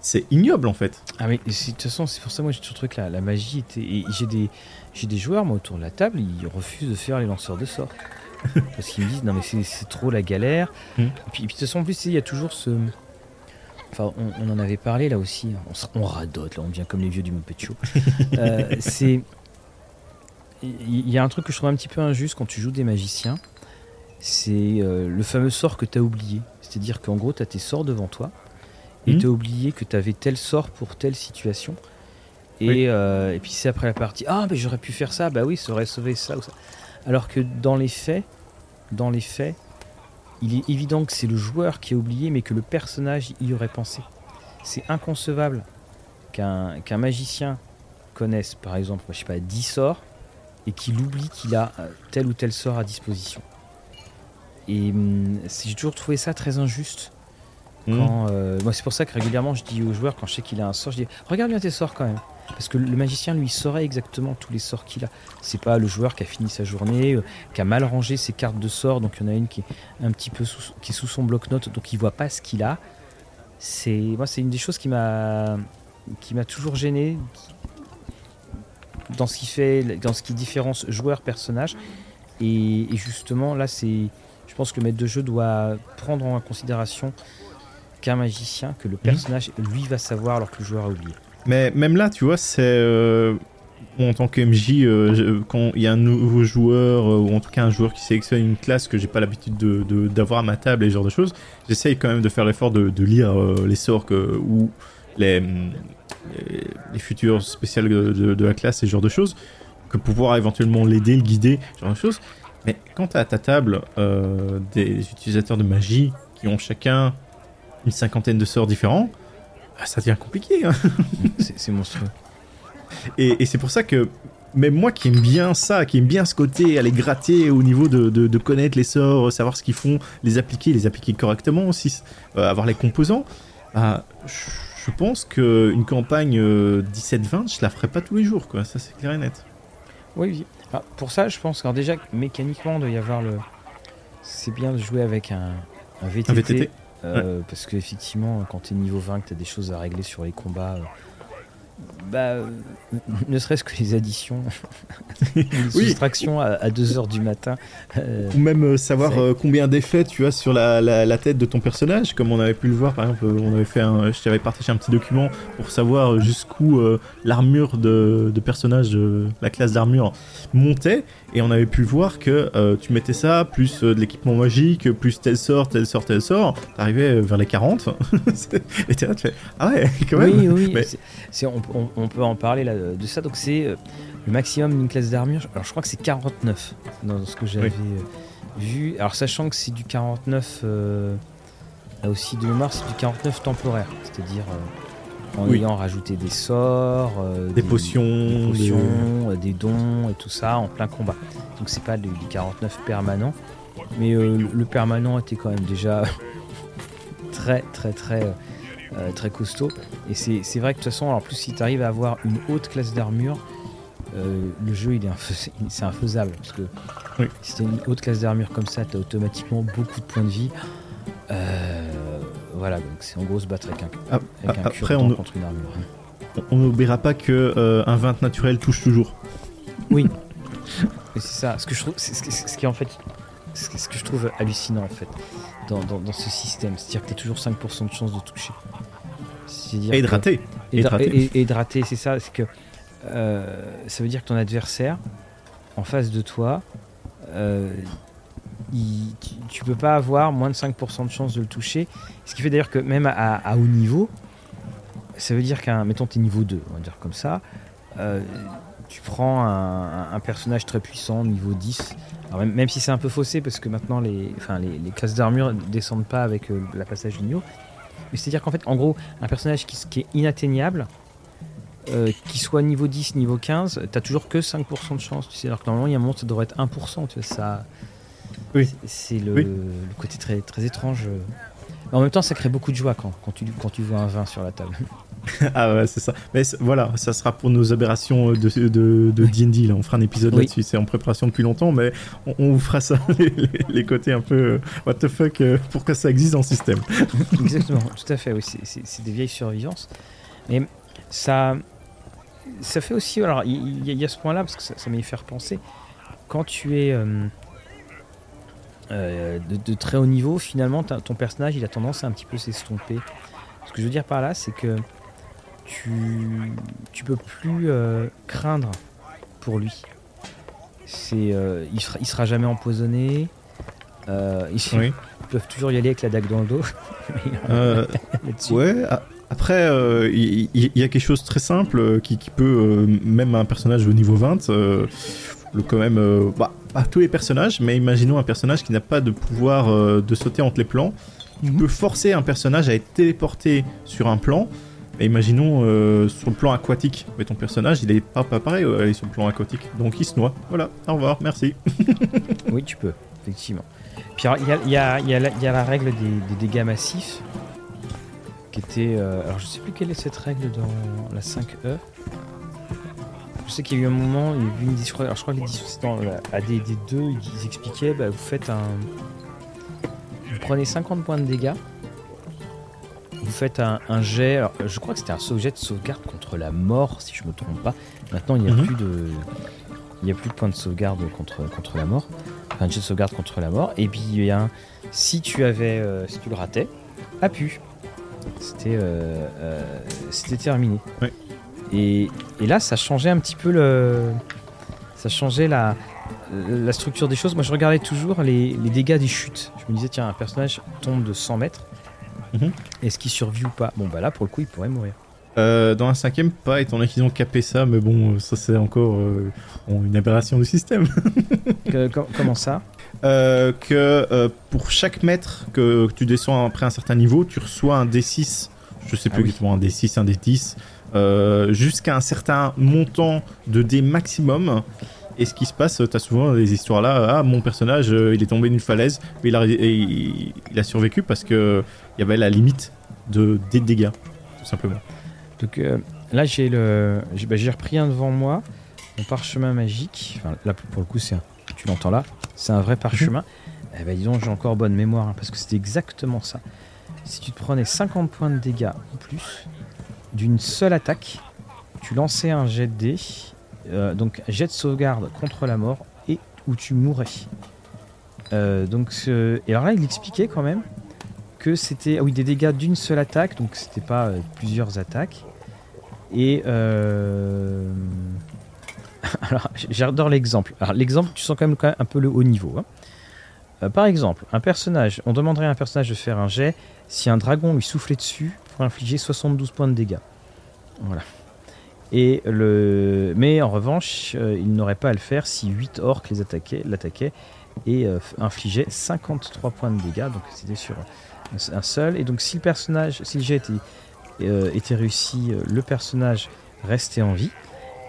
c'est ignoble en fait. Ah mais de toute façon, c'est pour ça moi j'ai toujours truc là, la magie était... j'ai des j'ai des joueurs moi autour de la table, ils refusent de faire les lanceurs de sorts parce qu'ils me disent non mais c'est trop la galère. Hmm. Et, puis, de toute façon en plus il y a toujours ce Enfin, on, en avait parlé là aussi. On, radote, là, on devient comme les vieux du Muppet Show. euh, c'est il y a un truc que je trouve un petit peu injuste quand tu joues des magiciens, c'est euh, le fameux sort que tu as oublié. C'est-à-dire qu'en gros, tu as tes sorts devant toi, et mhm. tu as oublié que tu avais tel sort pour telle situation. Et, euh, et puis c'est après la partie, ah, mais j'aurais pu faire ça, bah oui, ça aurait sauvé ça ou ça. Alors que dans les faits, dans les faits, il est évident que c'est le joueur qui a oublié, mais que le personnage y aurait pensé. C'est inconcevable qu'un magicien connaisse, par exemple, je sais pas, 10 sorts, et qu'il oublie qu'il a euh, tel ou tel sort à disposition. Et hum, j'ai toujours trouvé ça très injuste. Quand, euh, moi, c'est pour ça que régulièrement je dis aux joueurs, quand je sais qu'il a un sort, je dis Regarde bien tes sorts quand même. Parce que le magicien, lui, saurait exactement tous les sorts qu'il a. C'est pas le joueur qui a fini sa journée, euh, qui a mal rangé ses cartes de sorts, donc il y en a une qui est un petit peu sous, qui est sous son bloc-notes, donc il voit pas ce qu'il a. C'est moi, c'est une des choses qui m'a qui m'a toujours gêné, dans ce qui fait, dans ce qui différence joueur personnage. Et, justement, là, c'est, je pense que le maître de jeu doit prendre en considération qu'un magicien, que le mhm. personnage, lui, va savoir alors que le joueur a oublié. Mais même là, tu vois, c'est euh, en tant que MJ, euh, quand il y a un nouveau joueur euh, ou en tout cas un joueur qui sélectionne une classe que j'ai pas l'habitude de, d'avoir à ma table et ce genre de choses, j'essaye quand même de faire l'effort de, lire les sorts que, ou les, les, futurs spéciales de, la classe et ce genre de choses, que pouvoir éventuellement l'aider, le guider, ce genre de choses. Mais quand tu as à ta table euh, des utilisateurs de magie qui ont chacun une cinquantaine de sorts différents, bah, ça devient compliqué. Hein. c'est monstrueux. Et, c'est pour ça que même moi qui aime bien ça, qui aime bien ce côté, aller gratter au niveau de, connaître les sorts, savoir ce qu'ils font, les appliquer, les appliquer correctement aussi, euh, avoir les composants, bah, je pense qu'une campagne 17-20, euh, je la ferai pas tous les jours, quoi. Ça, c'est clair et net. Oui, ah, pour ça, je pense que déjà, mécaniquement, il doit y avoir le. C'est bien de jouer avec un, VTT. Un VTT euh, Parce qu'effectivement, quand tu es niveau 20, que tu as des choses à régler sur les combats, euh, bah, euh, ne serait-ce que les additions, les soustractions à, 2h du matin. euh, Ou même euh, savoir combien d'effets tu as sur la, la- la tête de ton personnage, comme on avait pu le voir par exemple, on avait fait un, je t'avais partagé un petit document pour savoir jusqu'où euh, l'armure de, de personnage, la classe d'armure montait, et on avait pu voir que tu mettais ça, plus de l'équipement magique, plus tel sort, tel sort, tel sort, t'arrivais vers les 40, et t'es là, tu fais, ah ouais, quand même. Oui, oui, Mais- on- on peut en parler là, de ça. Donc c'est euh, le maximum d'une classe d'armure. Alors je crois que c'est 49 dans ce que j'avais euh, vu. Alors sachant que c'est du 49, euh, là aussi de mémoire, c'est du 49 temporaire. C'est-à-dire euh, en Oui. ayant rajouté des sorts, euh, Des potions, des, des- potions, des dons et tout ça en plein combat. Donc c'est pas du, du 49 permanent. Mais le- le permanent était quand même déjà très très très euh, très costaud. Et c'est vrai que de toute façon, alors, en plus si tu arrives à avoir une haute classe d'armure, euh, le jeu il est infais- c'est infaisable. Parce que Oui. si tu une haute classe d'armure comme ça, tu as automatiquement beaucoup de points de vie. Euh, voilà, donc c'est en gros se battre avec un, Ah, avec un après, on, contre une armure. on n'oubliera pas que un 20 naturel touche toujours. Oui. C'est ça. Ce que je trouve, ce, qui- ce qui est en fait, ce que, je trouve hallucinant en fait dans, dans- dans ce système, c'est-à-dire que tu as toujours 5% de chance de toucher. C'est-à-dire que- hydraté. Hydraté. c'est ça. C'est que euh, ça veut dire que ton adversaire en face de toi, euh, il- tu, tu peux pas avoir moins de 5% de chance de le toucher. Ce qui fait d'ailleurs que même à, à haut niveau, ça veut dire qu'un, mettons, t'es niveau 2, on va dire comme ça, euh, tu prends un, un personnage très puissant, niveau 10. Alors même, même si c'est un peu faussé parce que maintenant les, enfin, les, les classes d'armure ne descendent pas avec euh, la passage du niveau. C'est-à-dire qu'en fait, en gros, un personnage qui, qui est inatteignable, euh, qui soit niveau 10, niveau 15, t'as toujours que 5% de chance, tu sais, alors que normalement il y a un moment ça devrait être 1%, tu vois, ça... Oui. C'est le, Oui. le côté très, très étrange. En même temps, ça crée beaucoup de joie quand, quand, tu, quand tu vois un 20 sur la table. Ah ouais, c'est ça. Mais voilà, ça sera pour nos aberrations de de de D&D, là. On fera un épisode Oui. là-dessus. C'est en préparation depuis longtemps, mais on, on vous fera ça, les, les- les côtés un peu euh, what the fuck, euh, pourquoi ça existe dans le système. Exactement, tout à fait, oui, c'est- des vieilles survivances. Mais ça, ça fait aussi, alors il il y, a- il y a ce point-là, parce que ça, ça m'y fait repenser, quand tu es euh, euh, de, de très haut niveau, finalement, ton personnage, il a tendance à un petit peu s'estomper. Ce que je veux dire par là, c'est que tu, tu peux plus euh, craindre pour lui. C'est, euh, il, sera, il sera jamais empoisonné. Ils, Oui. ils peuvent toujours y aller avec la dague dans le dos. Ouais. Après, il y, a quelque chose de très simple qui, qui peut, euh, même un personnage au niveau 20, euh, le quand même, euh, bah, pas tous les personnages, mais imaginons un personnage qui n'a pas de pouvoir euh, de sauter entre les plans. Tu Mhm. peux forcer un personnage à être téléporté sur un plan. Et imaginons euh, sur le plan aquatique, mais ton personnage il est pas, pas pareil euh, il est sur le plan aquatique, donc il se noie. Voilà, au revoir, merci. Oui, tu peux, effectivement. Puis il y a, il y a- il y la- il y a la règle des, des dégâts massifs qui était. euh, alors, je sais plus quelle est cette règle dans la 5E. Je sais qu'il y a eu un moment, il y a eu une crois, alors je crois que dans la AD2, ils, expliquaient bah, vous faites un. Vous prenez 50 points de dégâts. Vous faites un, un jet. Alors, je crois que c'était un jet de sauvegarde contre la mort, si je me trompe pas. Maintenant, il n'y a Mhm. plus de. Il n'y a plus de points de sauvegarde contre, contre la mort. Enfin, un jet de sauvegarde contre la mort. Et puis, il y a un. Si tu avais. euh, si tu le ratais, a pu. C'était. euh, euh, c'était terminé. Ouais. Et, et là, ça changeait un petit peu le. Ça changeait la, la structure des choses. Moi, je regardais toujours les, les dégâts des chutes. Je me disais, tiens, un personnage tombe de 100 mètres. Mhm. Est-ce qu'il survit ou pas? Bon, bah là, pour le coup, il pourrait mourir. Euh, dans un cinquième, pas, étant donné qu'ils ont capé ça, mais bon, euh, ça c'est encore euh, une aberration du système. Que- comment ça? Euh, que pour chaque mètre que, tu descends après un certain niveau, tu reçois un D6, je sais plus Ah oui. exactement, un D6, un D10, euh, jusqu'à un certain montant de dés maximum. Et ce qui se passe, tu as souvent des histoires là, ah mon personnage euh, il est tombé d'une falaise, mais il a, il, a survécu parce que il y avait la limite de, des dégâts, tout simplement. Donc euh, là, bah, j'ai repris un devant moi, mon parchemin magique. Là, pour le coup, c'est tu l'entends là, c'est un vrai parchemin. Eh ben, dis donc, j'ai encore bonne mémoire hein, parce que c'était exactement ça. Si tu te prenais 50 points de dégâts en plus d'une seule attaque, tu lançais un jet de dés, euh, donc jet de sauvegarde contre la mort et où tu mourrais. Euh, donc, et alors là, il expliquait quand même que c'était ah oui, des dégâts d'une seule attaque, donc c'était pas euh, plusieurs attaques. Et euh, alors, j'adore l'exemple. Alors l'exemple, tu sens quand même, un peu le haut niveau. hein. Par exemple, un personnage, on demanderait à un personnage de faire un jet si un dragon lui soufflait dessus infliger 72 points de dégâts. Voilà. Et. Mais en revanche, euh, il n'aurait pas à le faire si 8 orques les attaquaient, l'attaquaient et euh, infligeaient 53 points de dégâts. Donc c'était sur un, seul. Et donc si le personnage, si jet était, euh, réussi, euh, le personnage restait en vie.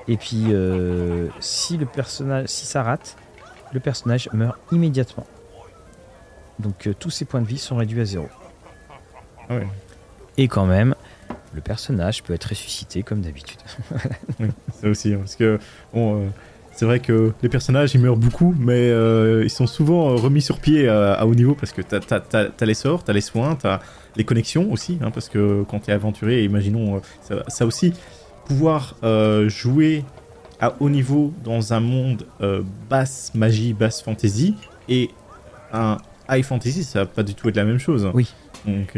Et puis si le personnage, si ça rate, le personnage meurt immédiatement. Donc tous ses points de vie sont réduits à zéro. Ah. Et quand même, le personnage peut être ressuscité comme d'habitude. Ça aussi, hein, parce que bon, euh, c'est vrai que les personnages ils meurent beaucoup, mais euh, ils sont souvent euh, remis sur pied à, à haut niveau parce que t'as t'as- t'as- t'as les sorts, t'as les soins, t'as les connexions aussi, hein, parce que quand t'es aventurier, imaginons ça, ça aussi, pouvoir euh, jouer à haut niveau dans un monde basse magie, basse fantasy et un high fantasy, ça va pas du tout être la même chose. Oui. Donc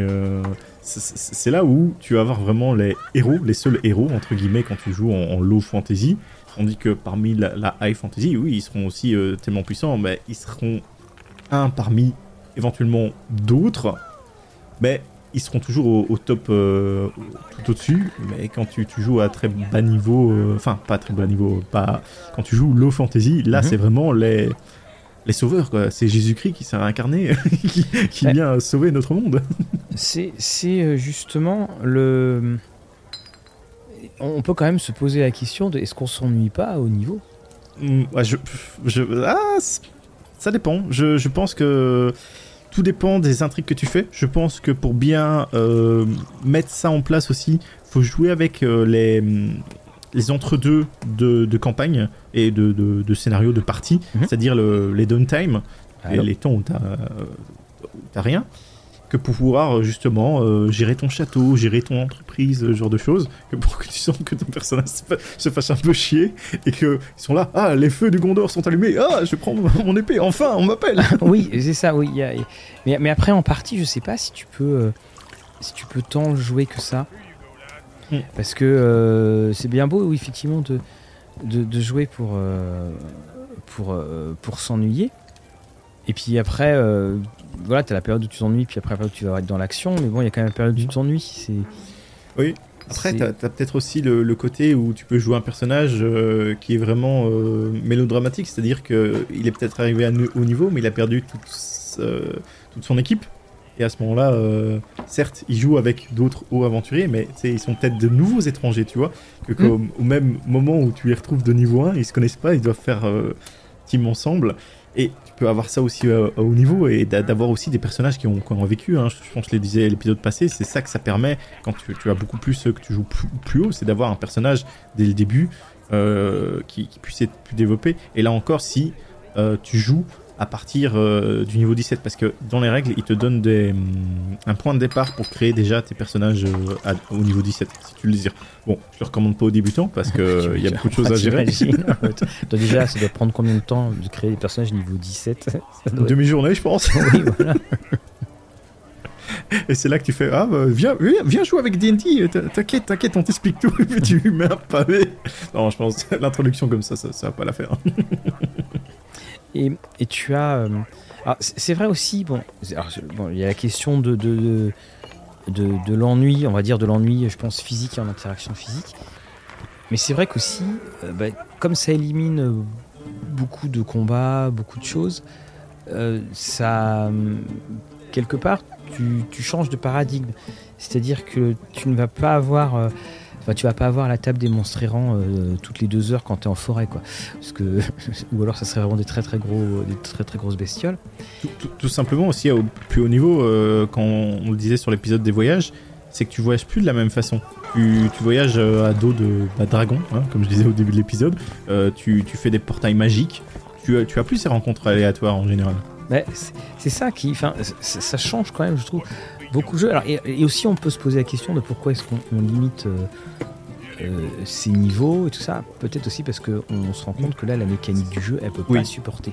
c'est- là où tu vas avoir vraiment les héros, les seuls héros entre guillemets quand tu joues en, en low fantasy. Tandis que parmi la, la high fantasy, oui, ils seront aussi euh, tellement puissants, mais ils seront un parmi éventuellement d'autres, mais ils seront toujours au, au top, euh, tout au-dessus. Mais quand tu, tu joues à très bas niveau, euh, enfin pas très bas niveau, pas quand tu joues low fantasy, là Mhm. c'est vraiment les les sauveurs, quoi. C'est Jésus-Christ qui s'est réincarné, qui, qui Ouais. vient sauver notre monde. C'est c'est, euh, justement le. On peut quand même se poser la question de est-ce qu'on s'ennuie pas au niveau? Mm, ouais, je, je, ah, ça dépend. Je, je pense que tout dépend des intrigues que tu fais. Je pense que pour bien euh, mettre ça en place aussi, faut jouer avec euh, les, les entre-deux de, de campagne et de, de, de scénario de partie, Mhm. c'est-à-dire le- les downtime, et les temps où t'as rien, que pour pouvoir euh, justement euh, gérer ton château, gérer ton entreprise, ce genre de choses, que pour que tu sens que ton personnage se fa- se fasse un peu chier et qu'ils sont là, ah les feux du Gondor sont allumés, ah je prends mon épée, enfin on m'appelle. oui, c'est ça, oui. il y a- mais, mais après, en partie, je sais pas si tu peux, euh, si tu peux tant jouer que ça. Mm. Parce que euh, c'est bien beau, oui, effectivement, de, de, de jouer pour, euh, pour, euh, pour s'ennuyer. Et puis après, voilà, t'as la période où tu t'ennuies, puis après, la période où tu vas être dans l'action. Mais bon, il y a quand même la période où tu t'ennuies. C'est. Oui. Après, t'as as, peut-être aussi le, le côté où tu peux jouer un personnage qui est vraiment mélodramatique, c'est-à-dire qu'il est peut-être arrivé à haut niveau, mais il a perdu toute, toute son équipe. Et à ce moment-là, euh, certes, il joue avec d'autres hauts aventuriers, mais ils sont peut-être de nouveaux étrangers, tu vois. Que comme- au même moment où tu les retrouves de niveau 1, ils se connaissent pas, ils doivent faire euh, team ensemble. Et tu peux avoir ça aussi euh, à haut niveau et d'a- d'avoir aussi des personnages qui ont, qui ont vécu. hein. Je pense que je le disais l'épisode passé, c'est ça que ça permet quand tu, tu as beaucoup plus euh, que tu joues plus, plus haut, c'est d'avoir un personnage dès le début euh, qui, qui puisse être plus développé. Et là encore, si euh, tu joues à partir euh, du niveau 17, parce que dans les règles, ils te donnent des, hum, un point de départ pour créer déjà tes personnages euh, à- au niveau 17, si tu le désires. Bon, je le recommande pas aux débutants parce que il y a beaucoup de choses à gérer. Toi, déjà, ça doit prendre combien de temps de créer des personnages niveau 17 Ça Une doit être- demi-journée, je pense. Oui, voilà. Et c'est là que tu fais Ah, bah, viens, viens, viens jouer avec DD, t'inquiète, t'inquiète, on t'explique tout. Et puis tu mets un pavé. Non, je pense que l'introduction comme ça, ça, ça va pas la faire. Et, tu as. euh, alors, c'est vrai aussi, bon, il y a la question de, de, de, l'ennui, on va dire de l'ennui, je pense, physique et en interaction physique. Mais c'est vrai qu'aussi, euh, bah, comme ça élimine euh, beaucoup de combats, beaucoup de choses, ça. Quelque part, tu, tu changes de paradigme. C'est-à-dire que tu ne vas pas avoir. Enfin, tu vas pas avoir la table des monstres errants euh, toutes les deux heures quand tu es en forêt, quoi. Parce que, ou alors ça serait vraiment des très très gros, des très très grosses bestioles. Tout, tout- tout simplement aussi au plus haut niveau, euh, quand on le disait sur l'épisode des voyages, c'est que tu voyages plus de la même façon. Tu, tu voyages euh, à dos de bah, dragon, hein, comme je disais au début de l'épisode. Euh, tu, tu fais des portails magiques. Tu, tu as plus ces rencontres aléatoires en général. Mais c'est- c'est ça qui, enfin, ça change quand même, je trouve, beaucoup de jeux. Alors, et, et aussi, on peut se poser la question de pourquoi est-ce qu'on on limite euh, euh, ces niveaux et tout ça. Peut-être aussi parce qu'on se rend compte que là, la mécanique du jeu, elle peut Oui. pas supporter.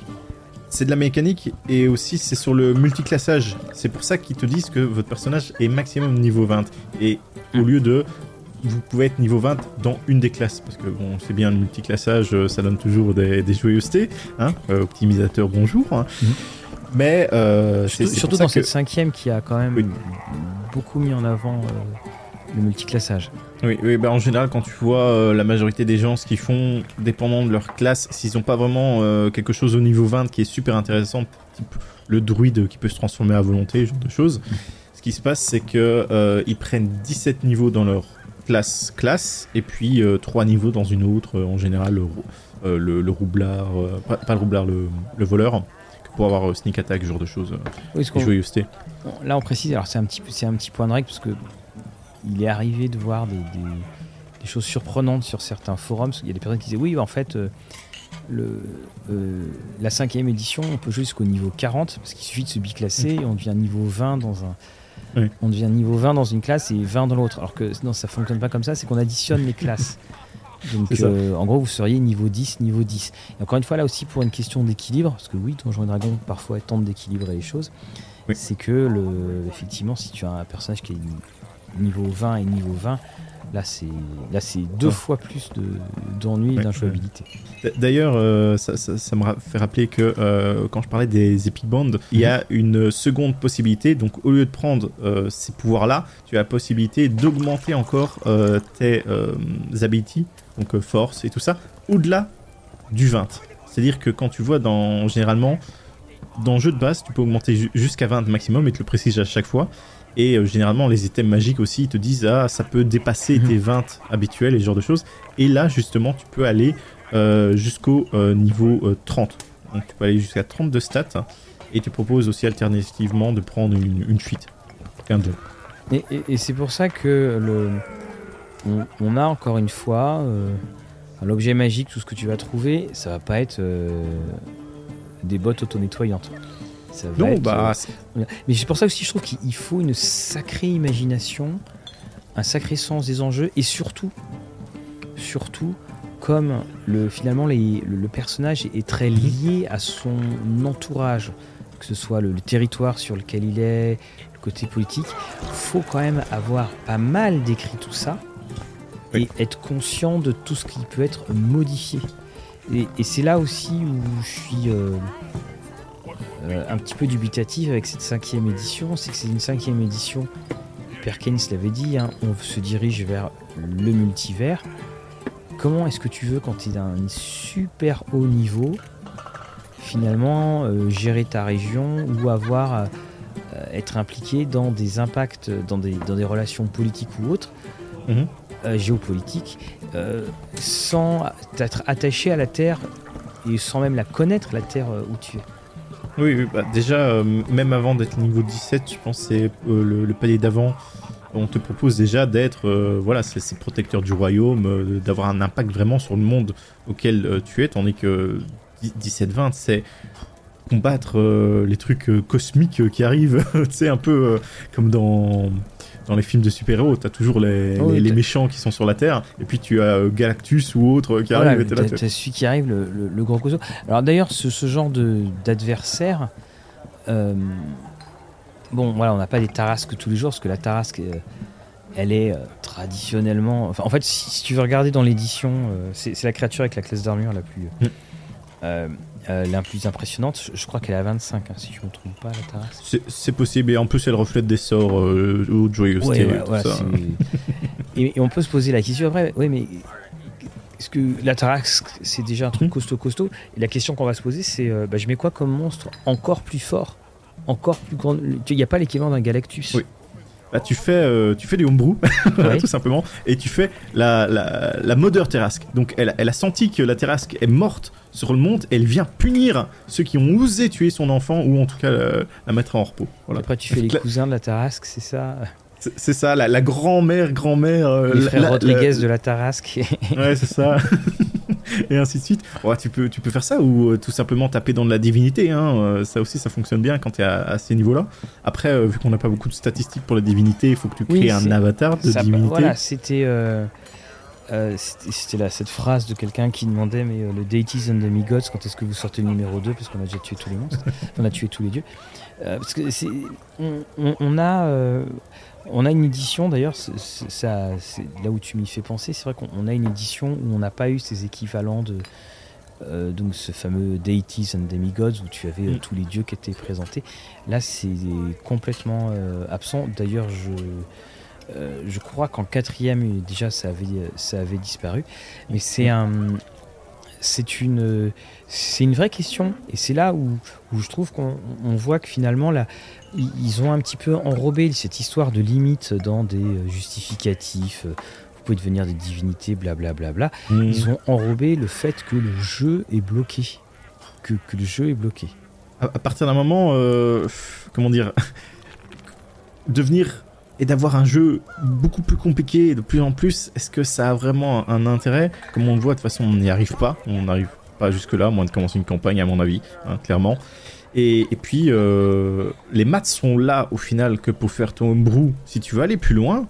C'est de la mécanique et aussi c'est sur le multiclassage. C'est pour ça qu'ils te disent que votre personnage est maximum niveau 20. Et au lieu de. Vous pouvez être niveau 20 dans une des classes. Parce que bon, c'est bien le multiclassage, euh, ça donne toujours des, des joyeusetés. Hein Euh, optimisateur, bonjour. hein. Mhm. Mais euh, Surtout, dans que- cette cinquième qui a quand même Oui. beaucoup mis en avant euh, le multiclassage. Oui, oui bah en général, quand tu vois euh, la majorité des gens, ce qu'ils font, dépendant de leur classe, s'ils n'ont pas vraiment euh, quelque chose au niveau 20 qui est super intéressant, type le druide qui peut se transformer à volonté, ce genre de choses, ce qui se passe, c'est que euh, ils prennent 17 niveaux dans leur classe classe, et puis 3 niveaux dans une autre, en général le, le, le roublard, pas, pas le roublard, le, le voleur, pour avoir euh, sneak attack, ce genre de choses, euh, Oui, et. Bon, Là, on précise, alors c'est un petit, peu- c'est un petit point de règle parce que il est arrivé de voir des, des- des choses surprenantes sur certains forums. Il y a des personnes qui disaient oui, en fait, euh, le, euh, la cinquième édition, on peut jouer jusqu'au niveau 40 parce qu'il suffit de se biclasser et on devient niveau 20 dans un. Oui. On devient niveau 20 dans une classe et 20 dans l'autre. Alors que non, ça fonctionne pas comme ça, c'est qu'on additionne les classes. Donc, euh, en gros, vous seriez niveau 10, niveau 10. Et encore une fois, là aussi, pour une question d'équilibre, parce que oui, Donjons et Dragons, parfois, tente d'équilibrer les choses, Oui. c'est que, le, effectivement, si tu as un personnage qui est niveau 20 et niveau 20, là, c'est là c'est deux Ouais. fois plus de- d'ennui et Ouais, d'injouabilité. D'ailleurs, euh, ça, ça- ça me fait rappeler que euh, quand je parlais des Epic Bands, il y a une seconde possibilité. Donc, au lieu de prendre euh, ces pouvoirs-là, tu as la possibilité d'augmenter encore tes abilities, donc force et tout ça, au-delà du 20. C'est-à-dire que quand tu vois dans généralement dans le jeu de base, tu peux augmenter ju- jusqu'à 20 maximum et te le précise à chaque fois. Et euh, généralement, les items magiques aussi ils te disent ah ça peut dépasser Mhm. tes 20 habituels et ce genre de choses. Et là, justement, tu peux aller euh, jusqu'au euh, niveau euh, 30. Donc tu peux aller jusqu'à 30 de stats. Et tu proposes aussi alternativement de prendre une, une fuite. Un don. Et, et- et c'est pour ça que le, on, on a encore une fois l'objet magique, tout ce que tu vas trouver, ça va pas être des bottes auto-nettoyantes. Ça va Non, être, bah, euh, Mais c'est pour ça aussi je trouve qu'il faut une sacrée imagination, un sacré sens des enjeux et surtout, surtout comme le, finalement les- le, le personnage est très lié à son entourage, que ce soit le, le territoire sur lequel il est, le côté politique, faut quand même avoir pas mal décrit tout ça Oui. et être conscient de tout ce qui peut être modifié. Et, et c'est là aussi où je suis euh, un petit peu dubitatif avec cette cinquième édition, c'est que c'est une cinquième édition, Perkins l'avait dit, hein, on se dirige vers le multivers. Comment est-ce que tu veux, quand tu es d'un super haut niveau, finalement euh, gérer ta région ou avoir euh, euh, être impliqué dans des impacts, dans des, dans des relations politiques ou autres, Mhm. euh, géopolitiques, euh, sans être attaché à la Terre et sans même la connaître, la Terre euh, où tu es? Oui, bah, déjà, euh, même avant d'être niveau 17, je pense que euh, le, palier d'avant. On te propose déjà d'être, euh, voilà, c'est protecteur du royaume, d'avoir un impact vraiment sur le monde auquel tu es, tandis que 17-20, c'est combattre les trucs cosmiques qui arrivent, tu sais, un peu comme dans, dans les films de super-héros, t'as toujours les, Oh oui, les, les t'as- méchants qui sont sur la Terre, et puis tu as euh, Galactus ou autre qui Voilà, arrive, là, t'as t'as celui qui arrive, le, le- le gros costaud. Alors d'ailleurs, ce, ce genre de- d'adversaire, euh, bon, voilà, on n'a pas des tarasques tous les jours, parce que la tarasque, euh, elle est euh, traditionnellement... Enfin, en fait, si, si tu veux regarder dans l'édition, euh, c'est c'est la créature avec la classe d'armure la plus... Mm. Euh, la plus impressionnante, je, crois qu'elle est à 25, hein, si je ne me trompe pas, la tarasque. C'est- possible, et en plus elle reflète des sorts euh, ou de joyeuseté, Ouais, et, et on peut se poser la question après, ouais, mais est-ce que la Tarax, c'est déjà un truc Mhm. costaud, costaud? Et la question qu'on va se poser, c'est euh, bah, je mets quoi comme monstre encore plus fort Encore plus grand? Il n'y a pas l'équivalent d'un Galactus. Oui. Bah, tu fais, euh, tu fais du homebrew, Ouais. tout simplement, et tu fais la, la, la modeur terrasque. Donc elle, elle a senti que la terrasque est morte sur le monde, et elle vient punir ceux qui ont osé tuer son enfant, ou en tout cas la, la mettre en repos. Voilà. Après, tu fais les cousins de la Tarasque, c'est ça? C'est ça, la, la grand-mère, grand-mère... euh, Les frères la- Rodriguez la- de la Tarasque. Ouais, c'est ça. et ainsi de suite. Ouais, tu, peux, tu peux faire ça ou euh, tout simplement taper dans de la divinité. Hein. euh, ça aussi, ça fonctionne bien quand tu es à, à ces niveaux-là. Après, euh, vu qu'on n'a pas beaucoup de statistiques pour la divinité, il faut que tu crées Oui, un avatar de Ça- divinité. Voilà, c'était. c'était là cette phrase de quelqu'un qui demandait mais le Deities and Demigods quand est-ce que vous sortez le numéro 2 parce qu'on a déjà tué tous les monstres on a tué tous les dieux parce que c'est on, a on a une édition d'ailleurs ça c'est là où tu m'y fais penser c'est vrai qu'on a une édition où on n'a pas eu ces équivalents de euh, donc ce fameux Deities and Demigods où tu avais euh, mm. tous les dieux qui étaient présentés. Là, c'est complètement euh, absent. D'ailleurs, je, je crois qu'en quatrième, déjà, ça avait, ça avait disparu. Mais c'est un. C'est une, c'est une vraie question. Et c'est là où, où, je trouve qu'on voit que finalement, là, ils ont un petit peu enrobé cette histoire de limite dans des justificatifs pouvez devenir des divinités, blablabla. Bla, bla, bla. Mmh. Ils ont enrobé le fait que le jeu est bloqué. Que, que le jeu est bloqué. À, partir d'un moment, euh, comment dire, devenir et d'avoir un jeu beaucoup plus compliqué de plus en plus, est-ce que ça a vraiment un intérêt? Comme on le voit, de toute façon, on n'y arrive pas. On n'arrive pas jusque-là, moins de commencer une campagne, à mon avis, hein, clairement. Et, puis, euh, les maths sont là, au final, que pour faire ton brew. Si tu veux aller plus loin,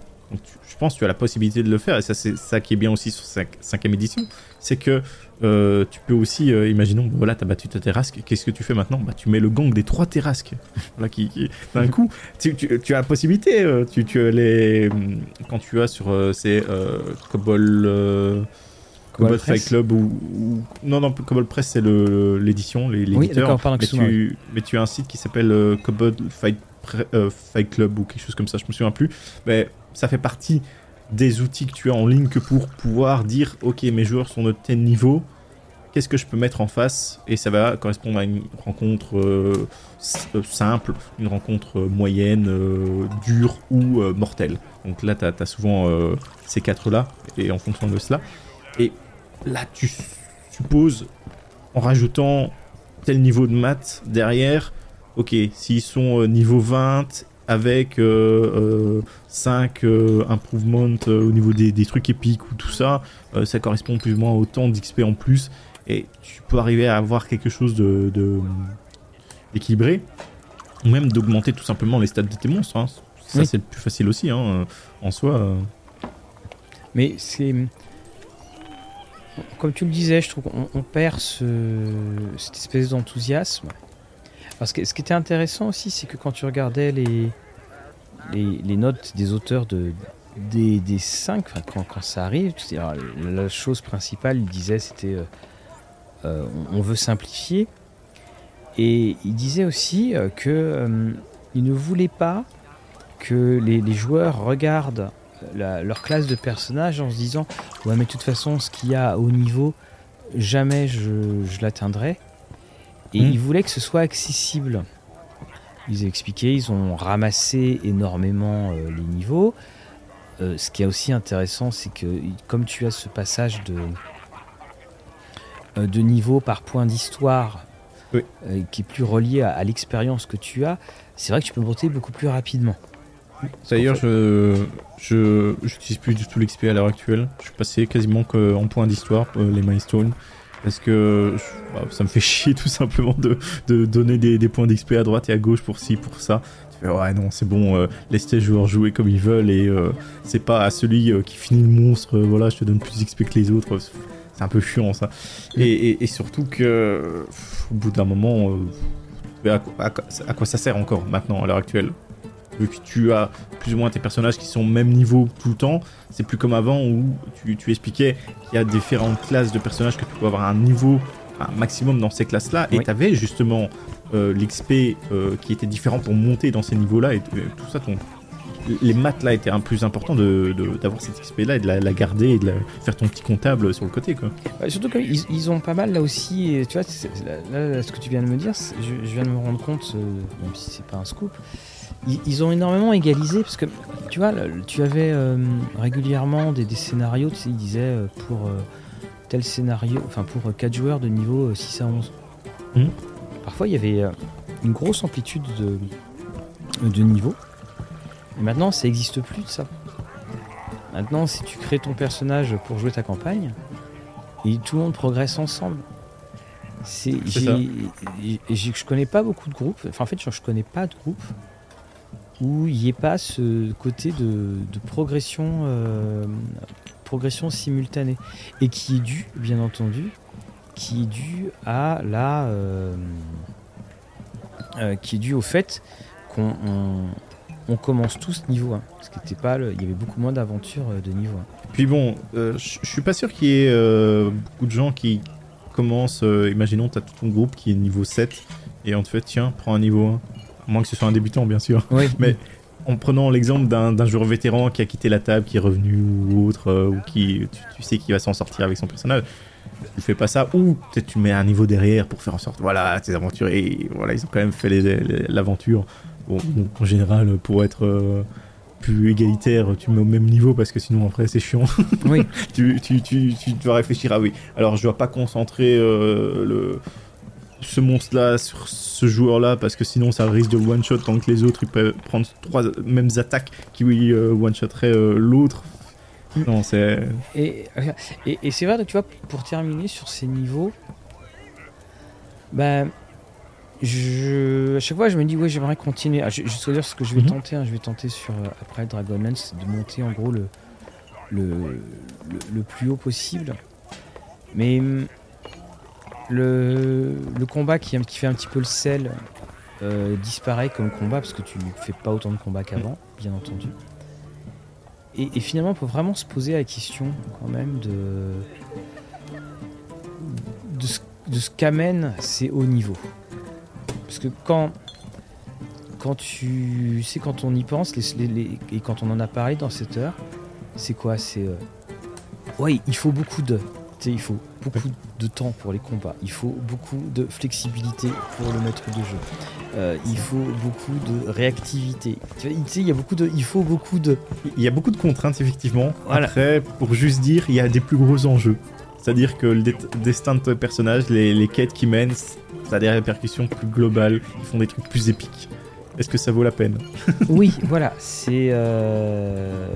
pense que tu as la possibilité de le faire, et ça c'est ça qui est bien aussi sur 5 cinquième édition, c'est que euh, tu peux aussi, euh, imaginons, voilà, tu as battu ta terrasque, qu'est-ce que tu fais maintenant? Bah, Tu mets le gang des trois terrasques. voilà, qui, d'un coup, tu, as la possibilité, euh, tu, tu les, quand tu as sur ces Cobol... Cobol Fight Club ou, non non Cobol Press c'est l'édition l'éditeur oui, mais, tu, mais tu as un site qui s'appelle Cobol Fight Fight Club ou quelque chose comme ça, je me souviens plus. Mais ça fait partie des outils que tu as en ligne que pour pouvoir dire ok mes joueurs sont de tel niveau qu'est-ce que je peux mettre en face? Et ça va correspondre à une rencontre euh, euh, simple une rencontre euh, moyenne dure ou mortelle. Donc là tu as, souvent ces quatre là et en fonction de cela. Et là tu supposes en rajoutant tel niveau de maths derrière ok s'ils sont niveau 20 avec 5 euh, euh, euh, improvements au niveau des, trucs épiques ou tout ça, ça correspond plus ou moins au temps d'XP en plus. Et tu peux arriver à avoir quelque chose de, d'équilibré. Ou même d'augmenter tout simplement les stats de tes monstres. Hein. Ça, c'est le plus facile aussi, hein, en soi. Mais c'est. Comme tu le disais, je trouve qu'on perd ce, cette espèce d'enthousiasme ce qui était intéressant aussi, c'est que quand tu regardais les, notes des auteurs de, des, des cinq, quand, ça arrive, la chose principale, il disait, c'était euh, euh, on veut simplifier. Et il disait aussi euh, que il ne voulait pas que les, joueurs regardent leur classe de personnages en se disant ouais mais de toute façon ce qu'il y a au niveau jamais je l'atteindrai et hmm. ils voulaient que ce soit accessible. Ils ont expliqué, ils ont ramassé énormément euh, les niveaux. Euh, ce qui est aussi intéressant, c'est que comme tu as ce passage de, euh, de niveau par point d'histoire qui est plus relié à, l'expérience que tu as, c'est vrai que tu peux monter beaucoup plus rapidement. D'ailleurs, je je n'utilise plus du tout l'XP à l'heure actuelle. Je suis passé quasiment qu'en point d'histoire, les milestones. Parce que bah, ça me fait chier tout simplement de, de donner des, des points d'XP à droite et à gauche pour ci, pour ça. Tu fais, ouais, non, c'est bon, euh, laisse tes joueurs jouer comme ils veulent et euh, c'est pas à celui euh, qui finit le monstre, voilà, je te donne plus d'XP que les autres. C'est un peu chiant ça. Et, et, surtout que, au bout d'un moment, à, quoi ça sert encore maintenant à l'heure actuelle? Vu que tu as plus ou moins tes personnages qui sont au même niveau tout le temps, c'est plus comme avant où tu, expliquais qu'il y a différentes classes de personnages que tu peux avoir un niveau un maximum dans ces classes-là, et tu avais justement euh, l'XP euh, qui était différent pour monter dans ces niveaux-là, et tout ça, ton, les maths là étaient un plus important d'avoir de, cette XP là et de la, garder et de faire ton petit comptable sur le côté quoi. surtout qu'ils ils ont pas mal là aussi, tu vois, là, ce que tu viens de me dire, je, je, viens de me rendre compte, euh, même si c'est pas un scoop, ils, ont énormément égalisé parce que tu vois, tu avais euh, régulièrement des, scénarios, tu sais, ils disaient euh, pour euh, tel scénario, enfin pour 4 joueurs de niveau 6 à 11. Mmh. Parfois il y avait une grosse amplitude de, de niveau. Et maintenant ça n'existe plus de ça. Maintenant, si tu crées ton personnage pour jouer ta campagne, et tout le monde progresse ensemble. C'est, je connais pas beaucoup de groupes. Enfin, en fait, je connais pas de groupe où il n'y ait pas ce côté de, progression euh, progression simultanée et qui est due, bien entendu, qui est due à la, euh, euh, qui est due au fait qu'on on, commence tous niveau 1, parce qu'il pas, il y avait beaucoup moins d'aventures de niveau 1. Puis bon, je suis pas sûr qu'il y ait beaucoup de gens qui commencent, imaginons, tu as tout ton groupe qui est niveau 7 et on te fait tiens, prends un niveau 1. À moins que ce soit un débutant, bien sûr. Oui. Mais en prenant l'exemple d'un joueur vétéran qui a quitté la table, qui est revenu ou autre, euh, ou qui tu, sais qu'il va s'en sortir avec son personnage, tu fais pas ça, ou peut-être tu mets un niveau derrière pour faire en sorte, voilà, tes aventuriers, voilà, ils ont quand même fait l'aventure. Bon, en général, pour être euh, plus égalitaire, tu mets au même niveau parce que sinon après c'est chiant. Oui. tu, tu, tu, tu, dois réfléchir, ah oui, alors je dois pas concentrer euh, le ce monstre-là sur ce joueur-là parce que sinon ça risque de one-shot tant que les autres ils peuvent prendre trois mêmes attaques qui euh, one-shotteraient euh, l'autre. Non, c'est. Et, et, c'est vrai, tu vois, pour terminer sur ces niveaux, ben. Je, à chaque fois, je me dis, ouais, j'aimerais continuer. Ah, je, je dire ce que je vais mhm. tenter. Hein. je vais tenter sur euh, après Dragonlance de monter en gros le, le, le plus haut possible. Mais le, combat qui, fait un petit peu le sel euh, disparaît comme combat parce que tu fais pas autant de combats qu'avant, bien entendu. Et, finalement, on peut vraiment se poser la question quand même de, de ce, qu'amènent ces hauts niveaux. Parce que quand, quand tu sais, quand on y pense, et quand on en a parlé dans cette heure, c'est quoi? C'est. Euh, ouais, il faut beaucoup de il faut beaucoup de temps pour les combats, il faut beaucoup de flexibilité pour le maître de jeu, euh, il faut beaucoup de réactivité. Tu sais, il y a beaucoup de, il faut beaucoup de. Il y a beaucoup de contraintes effectivement. Après, pour juste dire, il y a des plus gros enjeux. C'est-à-dire que le destin de ton personnage, les, quêtes qui mènent, ça a des répercussions plus globales, ils font des trucs plus épiques. Est-ce que ça vaut la peine? Oui, voilà, c'est. Euh...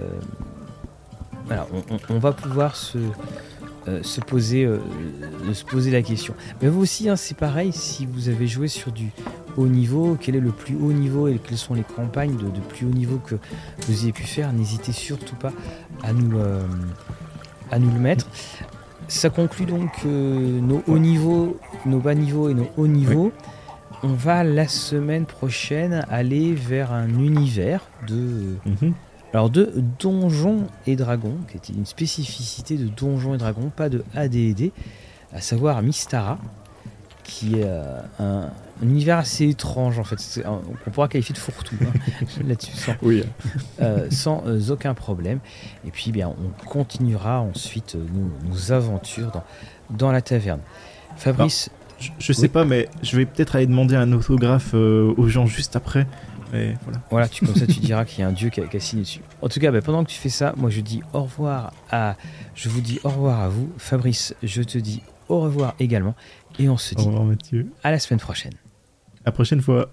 Voilà, on, va pouvoir se, euh, se, poser, euh, se poser la question. Mais vous aussi, hein, c'est pareil, si vous avez joué sur du haut niveau, quel est le plus haut niveau et quelles sont les campagnes de, plus haut niveau que vous ayez pu faire, n'hésitez surtout pas à nous, euh, à nous le mettre. Ça conclut donc nos hauts niveaux, nos bas niveaux et nos hauts niveaux. On va la semaine prochaine aller vers un univers de... Mhm. Alors de Donjons et Dragons, qui était une spécificité de Donjons et Dragons, pas de AD&D, à savoir Mystara, qui est euh, un, univers assez étrange en fait, on pourra qualifier de fourre-tout hein, là-dessus, sans, oui. Euh, sans euh, aucun problème. Et puis bien, on continuera ensuite nos, aventures dans, dans la taverne. Fabrice, je, sais pas, mais je vais peut-être aller demander un autographe aux gens juste après voilà. Voilà, tu, comme ça tu diras qu'il y a un dieu qui a, signé dessus. En tout cas, bah, pendant que tu fais ça, moi je dis au revoir à, je vous dis au revoir à vous, Fabrice. Je te dis au revoir également, et on se dit au revoir, Mathieu. à la semaine prochaine. À la prochaine fois.